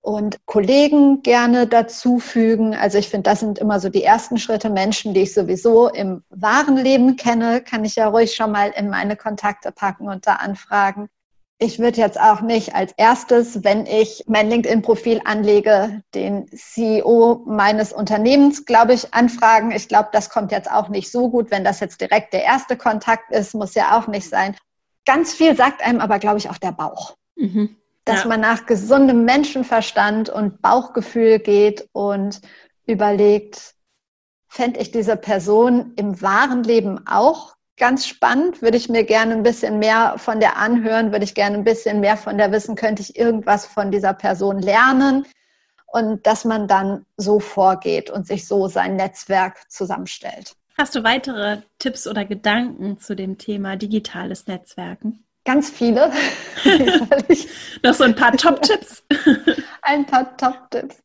Und Kollegen gerne dazufügen. Also ich finde, das sind immer so die ersten Schritte. Menschen, die ich sowieso im wahren Leben kenne, kann ich ja ruhig schon mal in meine Kontakte packen und da anfragen. Ich würde jetzt auch nicht als erstes, wenn ich mein LinkedIn-Profil anlege, den CEO meines Unternehmens, glaube ich, anfragen. Ich glaube, das kommt jetzt auch nicht so gut, wenn das jetzt direkt der erste Kontakt ist, muss ja auch nicht sein. Ganz viel sagt einem aber, glaube ich, auch der Bauch. Mhm. Dass ja. man nach gesundem Menschenverstand und Bauchgefühl geht und überlegt, fände ich diese Person im wahren Leben auch ganz spannend, würde ich mir gerne ein bisschen mehr von der anhören, würde ich gerne ein bisschen mehr von der wissen, könnte ich irgendwas von dieser Person lernen und dass man dann so vorgeht und sich so sein Netzwerk zusammenstellt. Hast du weitere Tipps oder Gedanken zu dem Thema digitales Netzwerken? Ganz viele. Noch so ein paar Top-Tipps? ein paar Top-Tipps.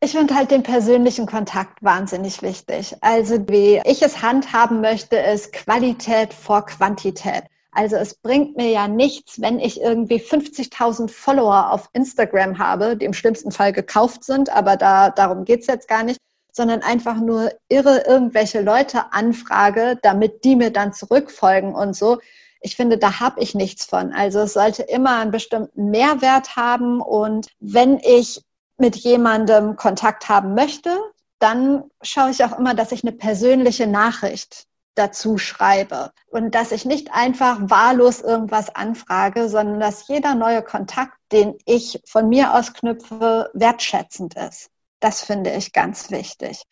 Ich finde halt den persönlichen Kontakt wahnsinnig wichtig. Also wie ich es handhaben möchte, ist Qualität vor Quantität. Also es bringt mir ja nichts, wenn ich irgendwie 50.000 Follower auf Instagram habe, die im schlimmsten Fall gekauft sind, aber da, darum geht's jetzt gar nicht, sondern einfach nur irre irgendwelche Leute anfrage, damit die mir dann zurückfolgen und so. Ich finde, da habe ich nichts von. Also es sollte immer einen bestimmten Mehrwert haben und wenn ich mit jemandem Kontakt haben möchte, dann schaue ich auch immer, dass ich eine persönliche Nachricht dazu schreibe und dass ich nicht einfach wahllos irgendwas anfrage, sondern dass jeder neue Kontakt, den ich von mir aus knüpfe, wertschätzend ist. Das finde ich ganz wichtig.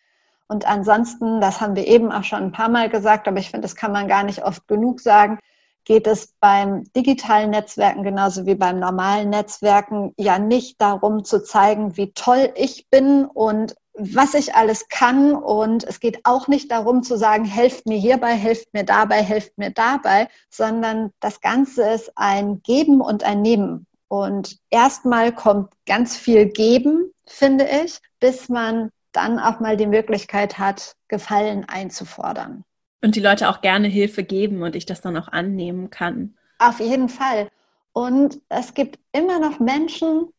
Und ansonsten, das haben wir eben auch schon ein paar Mal gesagt, aber ich finde, das kann man gar nicht oft genug sagen, geht es beim digitalen Netzwerken genauso wie beim normalen Netzwerken ja nicht darum zu zeigen, wie toll ich bin und was ich alles kann. Und es geht auch nicht darum zu sagen, helft mir hierbei, helft mir dabei, helft mir dabei, sondern das Ganze ist ein Geben und ein Nehmen. Und erstmal kommt ganz viel Geben, finde ich, bis man dann auch mal die Möglichkeit hat, Gefallen einzufordern. Und die Leute auch gerne Hilfe geben und ich das dann auch annehmen kann. Auf jeden Fall. Und es gibt immer noch Menschen,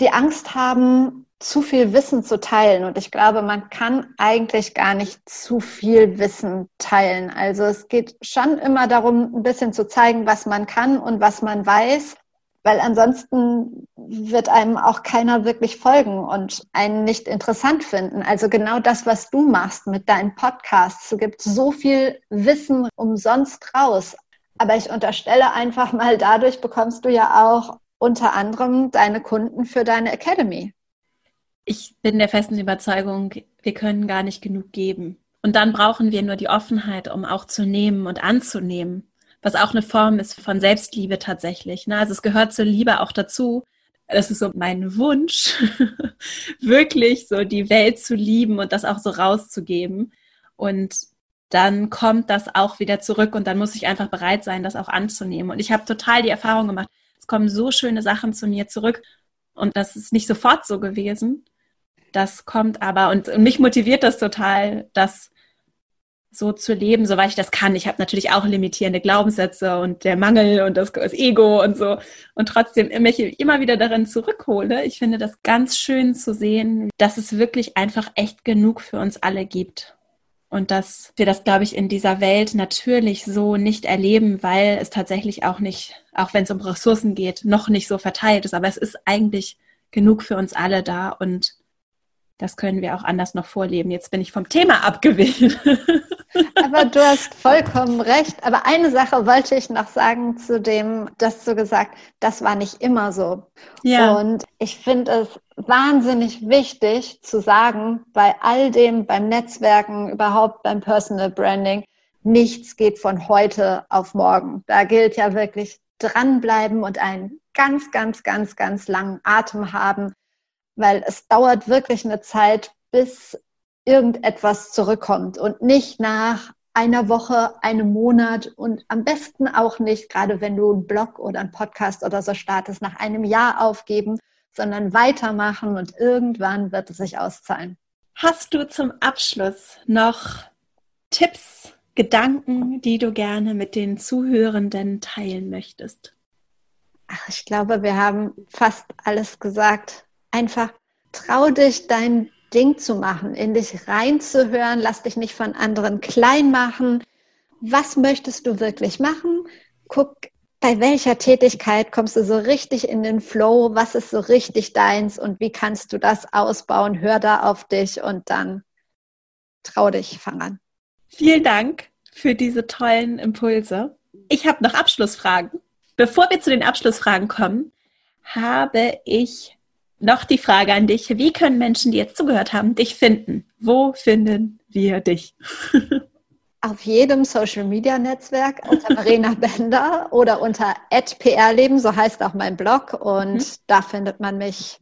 die Angst haben, zu viel Wissen zu teilen. Und ich glaube, man kann eigentlich gar nicht zu viel Wissen teilen. Also es geht schon immer darum, ein bisschen zu zeigen, was man kann und was man weiß weil ansonsten wird einem auch keiner wirklich folgen und einen nicht interessant finden. Also genau das, was du machst mit deinen Podcasts. Du gibst so viel Wissen umsonst raus. Aber ich unterstelle einfach mal, dadurch bekommst du ja auch unter anderem deine Kunden für deine Academy. Ich bin der festen Überzeugung, wir können gar nicht genug geben. Und dann brauchen wir nur die Offenheit, um auch zu nehmen und anzunehmen was auch eine Form ist von Selbstliebe tatsächlich. Ne? Also es gehört zur Liebe auch dazu. Das ist so mein Wunsch, wirklich so die Welt zu lieben und das auch so rauszugeben. Und dann kommt das auch wieder zurück und dann muss ich einfach bereit sein, das auch anzunehmen. Und ich habe total die Erfahrung gemacht, es kommen so schöne Sachen zu mir zurück und das ist nicht sofort so gewesen. Das kommt aber und, und mich motiviert das total, dass so zu leben, soweit ich das kann. Ich habe natürlich auch limitierende Glaubenssätze und der Mangel und das, das Ego und so und trotzdem mich immer wieder darin zurückhole. Ich finde das ganz schön zu sehen, dass es wirklich einfach echt genug für uns alle gibt. Und dass wir das, glaube ich, in dieser Welt natürlich so nicht erleben, weil es tatsächlich auch nicht, auch wenn es um Ressourcen geht, noch nicht so verteilt ist. Aber es ist eigentlich genug für uns alle da und das können wir auch anders noch vorleben. Jetzt bin ich vom Thema abgewichen. Aber du hast vollkommen recht. Aber eine Sache wollte ich noch sagen zu dem, dass du gesagt, das war nicht immer so. Ja. Und ich finde es wahnsinnig wichtig zu sagen, bei all dem, beim Netzwerken, überhaupt beim Personal Branding, nichts geht von heute auf morgen. Da gilt ja wirklich dranbleiben und einen ganz, ganz, ganz, ganz langen Atem haben, weil es dauert wirklich eine Zeit, bis irgendetwas zurückkommt und nicht nach einer Woche, einem Monat und am besten auch nicht, gerade wenn du einen Blog oder einen Podcast oder so startest, nach einem Jahr aufgeben, sondern weitermachen und irgendwann wird es sich auszahlen. Hast du zum Abschluss noch Tipps, Gedanken, die du gerne mit den Zuhörenden teilen möchtest? Ach, ich glaube, wir haben fast alles gesagt. Einfach trau dich, dein Ding zu machen, in dich reinzuhören, lass dich nicht von anderen klein machen. Was möchtest du wirklich machen? Guck, bei welcher Tätigkeit kommst du so richtig in den Flow? Was ist so richtig deins und wie kannst du das ausbauen? Hör da auf dich und dann trau dich, fang an. Vielen Dank für diese tollen Impulse. Ich habe noch Abschlussfragen. Bevor wir zu den Abschlussfragen kommen, habe ich noch die Frage an dich. Wie können Menschen, die jetzt zugehört haben, dich finden? Wo finden wir dich? Auf jedem Social Media Netzwerk unter Marina Bender oder unter @prleben, so heißt auch mein Blog und mhm. da findet man mich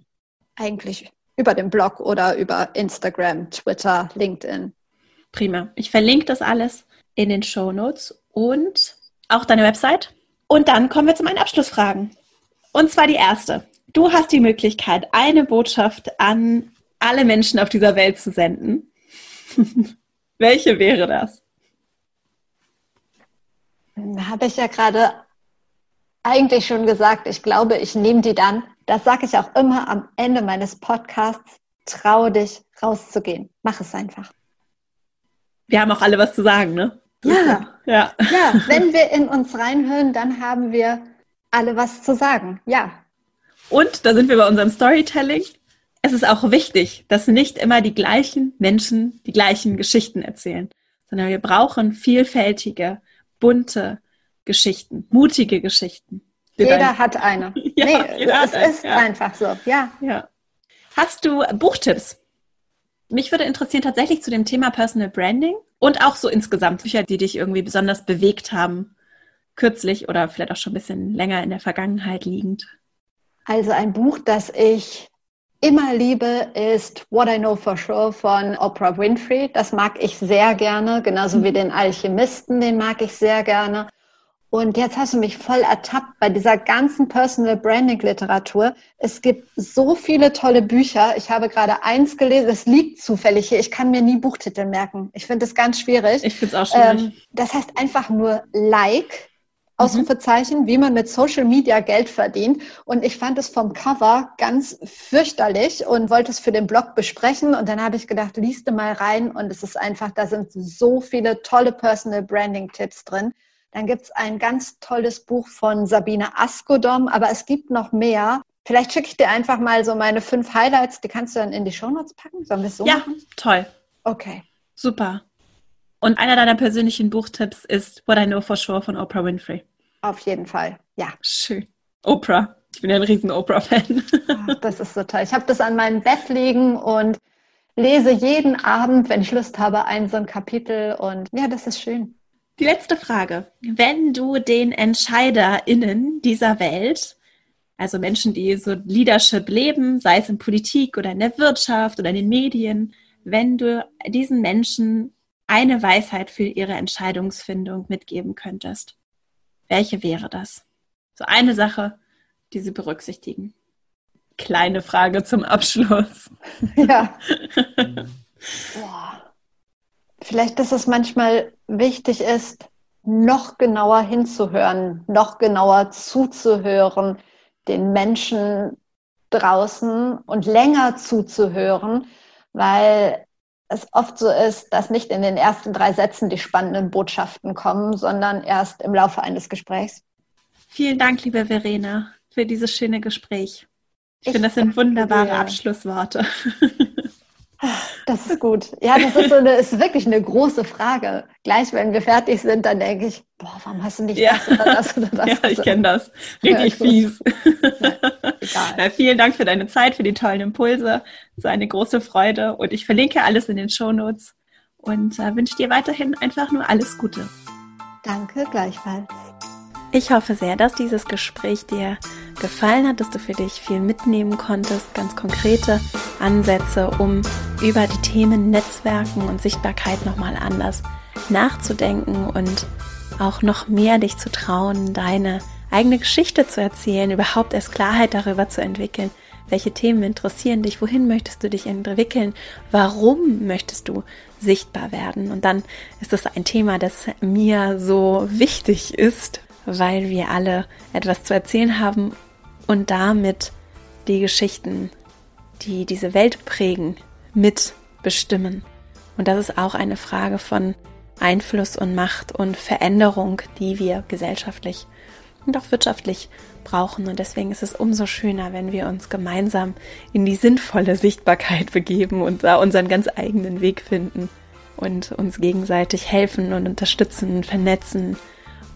eigentlich über den Blog oder über Instagram, Twitter, LinkedIn. Prima. Ich verlinke das alles in den Show Notes und auch deine Website. Und dann kommen wir zu meinen Abschlussfragen. Und zwar die erste. Du hast die Möglichkeit, eine Botschaft an alle Menschen auf dieser Welt zu senden. Welche wäre das? Habe ich ja gerade eigentlich schon gesagt. Ich glaube, ich nehme die dann. Das sage ich auch immer am Ende meines Podcasts. Trau dich, rauszugehen. Mach es einfach. Wir haben auch alle was zu sagen, ne? Ja. ja. Ja, wenn wir in uns reinhören, dann haben wir alle was zu sagen. Ja, und da sind wir bei unserem Storytelling. Es ist auch wichtig, dass nicht immer die gleichen Menschen die gleichen Geschichten erzählen, sondern wir brauchen vielfältige, bunte Geschichten, mutige Geschichten. Jeder hat eine. ja, nee, es ist ja. einfach so, ja. ja. Hast du Buchtipps? Mich würde interessieren tatsächlich zu dem Thema Personal Branding und auch so insgesamt Bücher, die dich irgendwie besonders bewegt haben, kürzlich oder vielleicht auch schon ein bisschen länger in der Vergangenheit liegend. Also ein Buch, das ich immer liebe, ist What I Know for Sure von Oprah Winfrey. Das mag ich sehr gerne, genauso wie mhm. den Alchemisten, den mag ich sehr gerne. Und jetzt hast du mich voll ertappt bei dieser ganzen Personal Branding Literatur. Es gibt so viele tolle Bücher. Ich habe gerade eins gelesen, das liegt zufällig hier. Ich kann mir nie Buchtitel merken. Ich finde das ganz schwierig. Ich finde es auch schwierig. Ähm, das heißt einfach nur Like Ausrufezeichen, wie man mit Social Media Geld verdient. Und ich fand es vom Cover ganz fürchterlich und wollte es für den Blog besprechen. Und dann habe ich gedacht, liest du mal rein. Und es ist einfach, da sind so viele tolle Personal Branding Tipps drin. Dann gibt es ein ganz tolles Buch von Sabine Askodom, aber es gibt noch mehr. Vielleicht schicke ich dir einfach mal so meine fünf Highlights, die kannst du dann in die Shownotes packen. Sollen wir es so ja, machen? toll. Okay. Super. Und einer deiner persönlichen Buchtipps ist What I Know for Sure von Oprah Winfrey. Auf jeden Fall, ja. Schön. Oprah. Ich bin ja ein riesen Oprah-Fan. das ist so toll. Ich habe das an meinem Bett liegen und lese jeden Abend, wenn ich Lust habe, ein so ein Kapitel. Und ja, das ist schön. Die letzte Frage. Wenn du den EntscheiderInnen dieser Welt, also Menschen, die so Leadership leben, sei es in Politik oder in der Wirtschaft oder in den Medien, wenn du diesen Menschen eine Weisheit für ihre Entscheidungsfindung mitgeben könntest, welche wäre das? So eine Sache, die Sie berücksichtigen. Kleine Frage zum Abschluss. Ja. Boah. Vielleicht, dass es manchmal wichtig ist, noch genauer hinzuhören, noch genauer zuzuhören, den Menschen draußen und länger zuzuhören, weil es oft so ist, dass nicht in den ersten drei Sätzen die spannenden Botschaften kommen, sondern erst im Laufe eines Gesprächs. Vielen Dank, liebe Verena, für dieses schöne Gespräch. Ich, ich finde, das sind wunderbare dir. Abschlussworte. Das ist gut. Ja, das ist, so eine, ist wirklich eine große Frage. Gleich, wenn wir fertig sind, dann denke ich, boah, warum hast du nicht ja. das oder das oder das? Ja, ich kenne das. Richtig ja, fies. Ja, ja, vielen Dank für deine Zeit, für die tollen Impulse. Es war eine große Freude und ich verlinke alles in den Shownotes und äh, wünsche dir weiterhin einfach nur alles Gute. Danke, gleichfalls. Ich hoffe sehr, dass dieses Gespräch dir gefallen hat, dass du für dich viel mitnehmen konntest, ganz konkrete Ansätze, um über die Themen Netzwerken und Sichtbarkeit nochmal anders nachzudenken und auch noch mehr dich zu trauen, deine eigene Geschichte zu erzählen, überhaupt erst Klarheit darüber zu entwickeln, welche Themen interessieren dich, wohin möchtest du dich entwickeln, warum möchtest du sichtbar werden. Und dann ist das ein Thema, das mir so wichtig ist, weil wir alle etwas zu erzählen haben und damit die Geschichten, die diese Welt prägen, mitbestimmen. Und das ist auch eine Frage von Einfluss und Macht und Veränderung, die wir gesellschaftlich und auch wirtschaftlich brauchen. Und deswegen ist es umso schöner, wenn wir uns gemeinsam in die sinnvolle Sichtbarkeit begeben und da unseren ganz eigenen Weg finden und uns gegenseitig helfen und unterstützen, vernetzen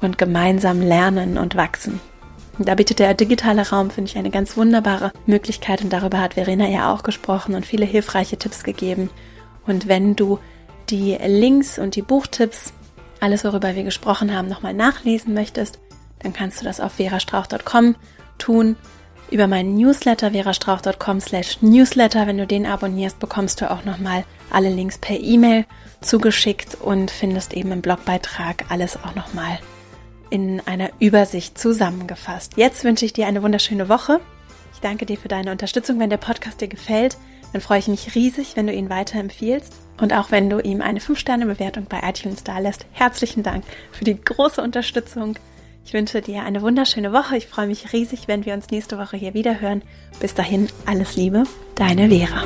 und gemeinsam lernen und wachsen. Da bietet der digitale Raum, finde ich, eine ganz wunderbare Möglichkeit und darüber hat Verena ja auch gesprochen und viele hilfreiche Tipps gegeben. Und wenn du die Links und die Buchtipps, alles worüber wir gesprochen haben, nochmal nachlesen möchtest, dann kannst du das auf verastrauch.com tun. Über meinen Newsletter verastrauch.com slash newsletter. Wenn du den abonnierst, bekommst du auch nochmal alle Links per E-Mail zugeschickt und findest eben im Blogbeitrag alles auch nochmal in einer Übersicht zusammengefasst. Jetzt wünsche ich dir eine wunderschöne Woche. Ich danke dir für deine Unterstützung. Wenn der Podcast dir gefällt, dann freue ich mich riesig, wenn du ihn weiterempfiehlst. Und auch wenn du ihm eine 5-Sterne-Bewertung bei iTunes da lässt. Herzlichen Dank für die große Unterstützung. Ich wünsche dir eine wunderschöne Woche. Ich freue mich riesig, wenn wir uns nächste Woche hier wieder hören. Bis dahin, alles Liebe, deine Vera.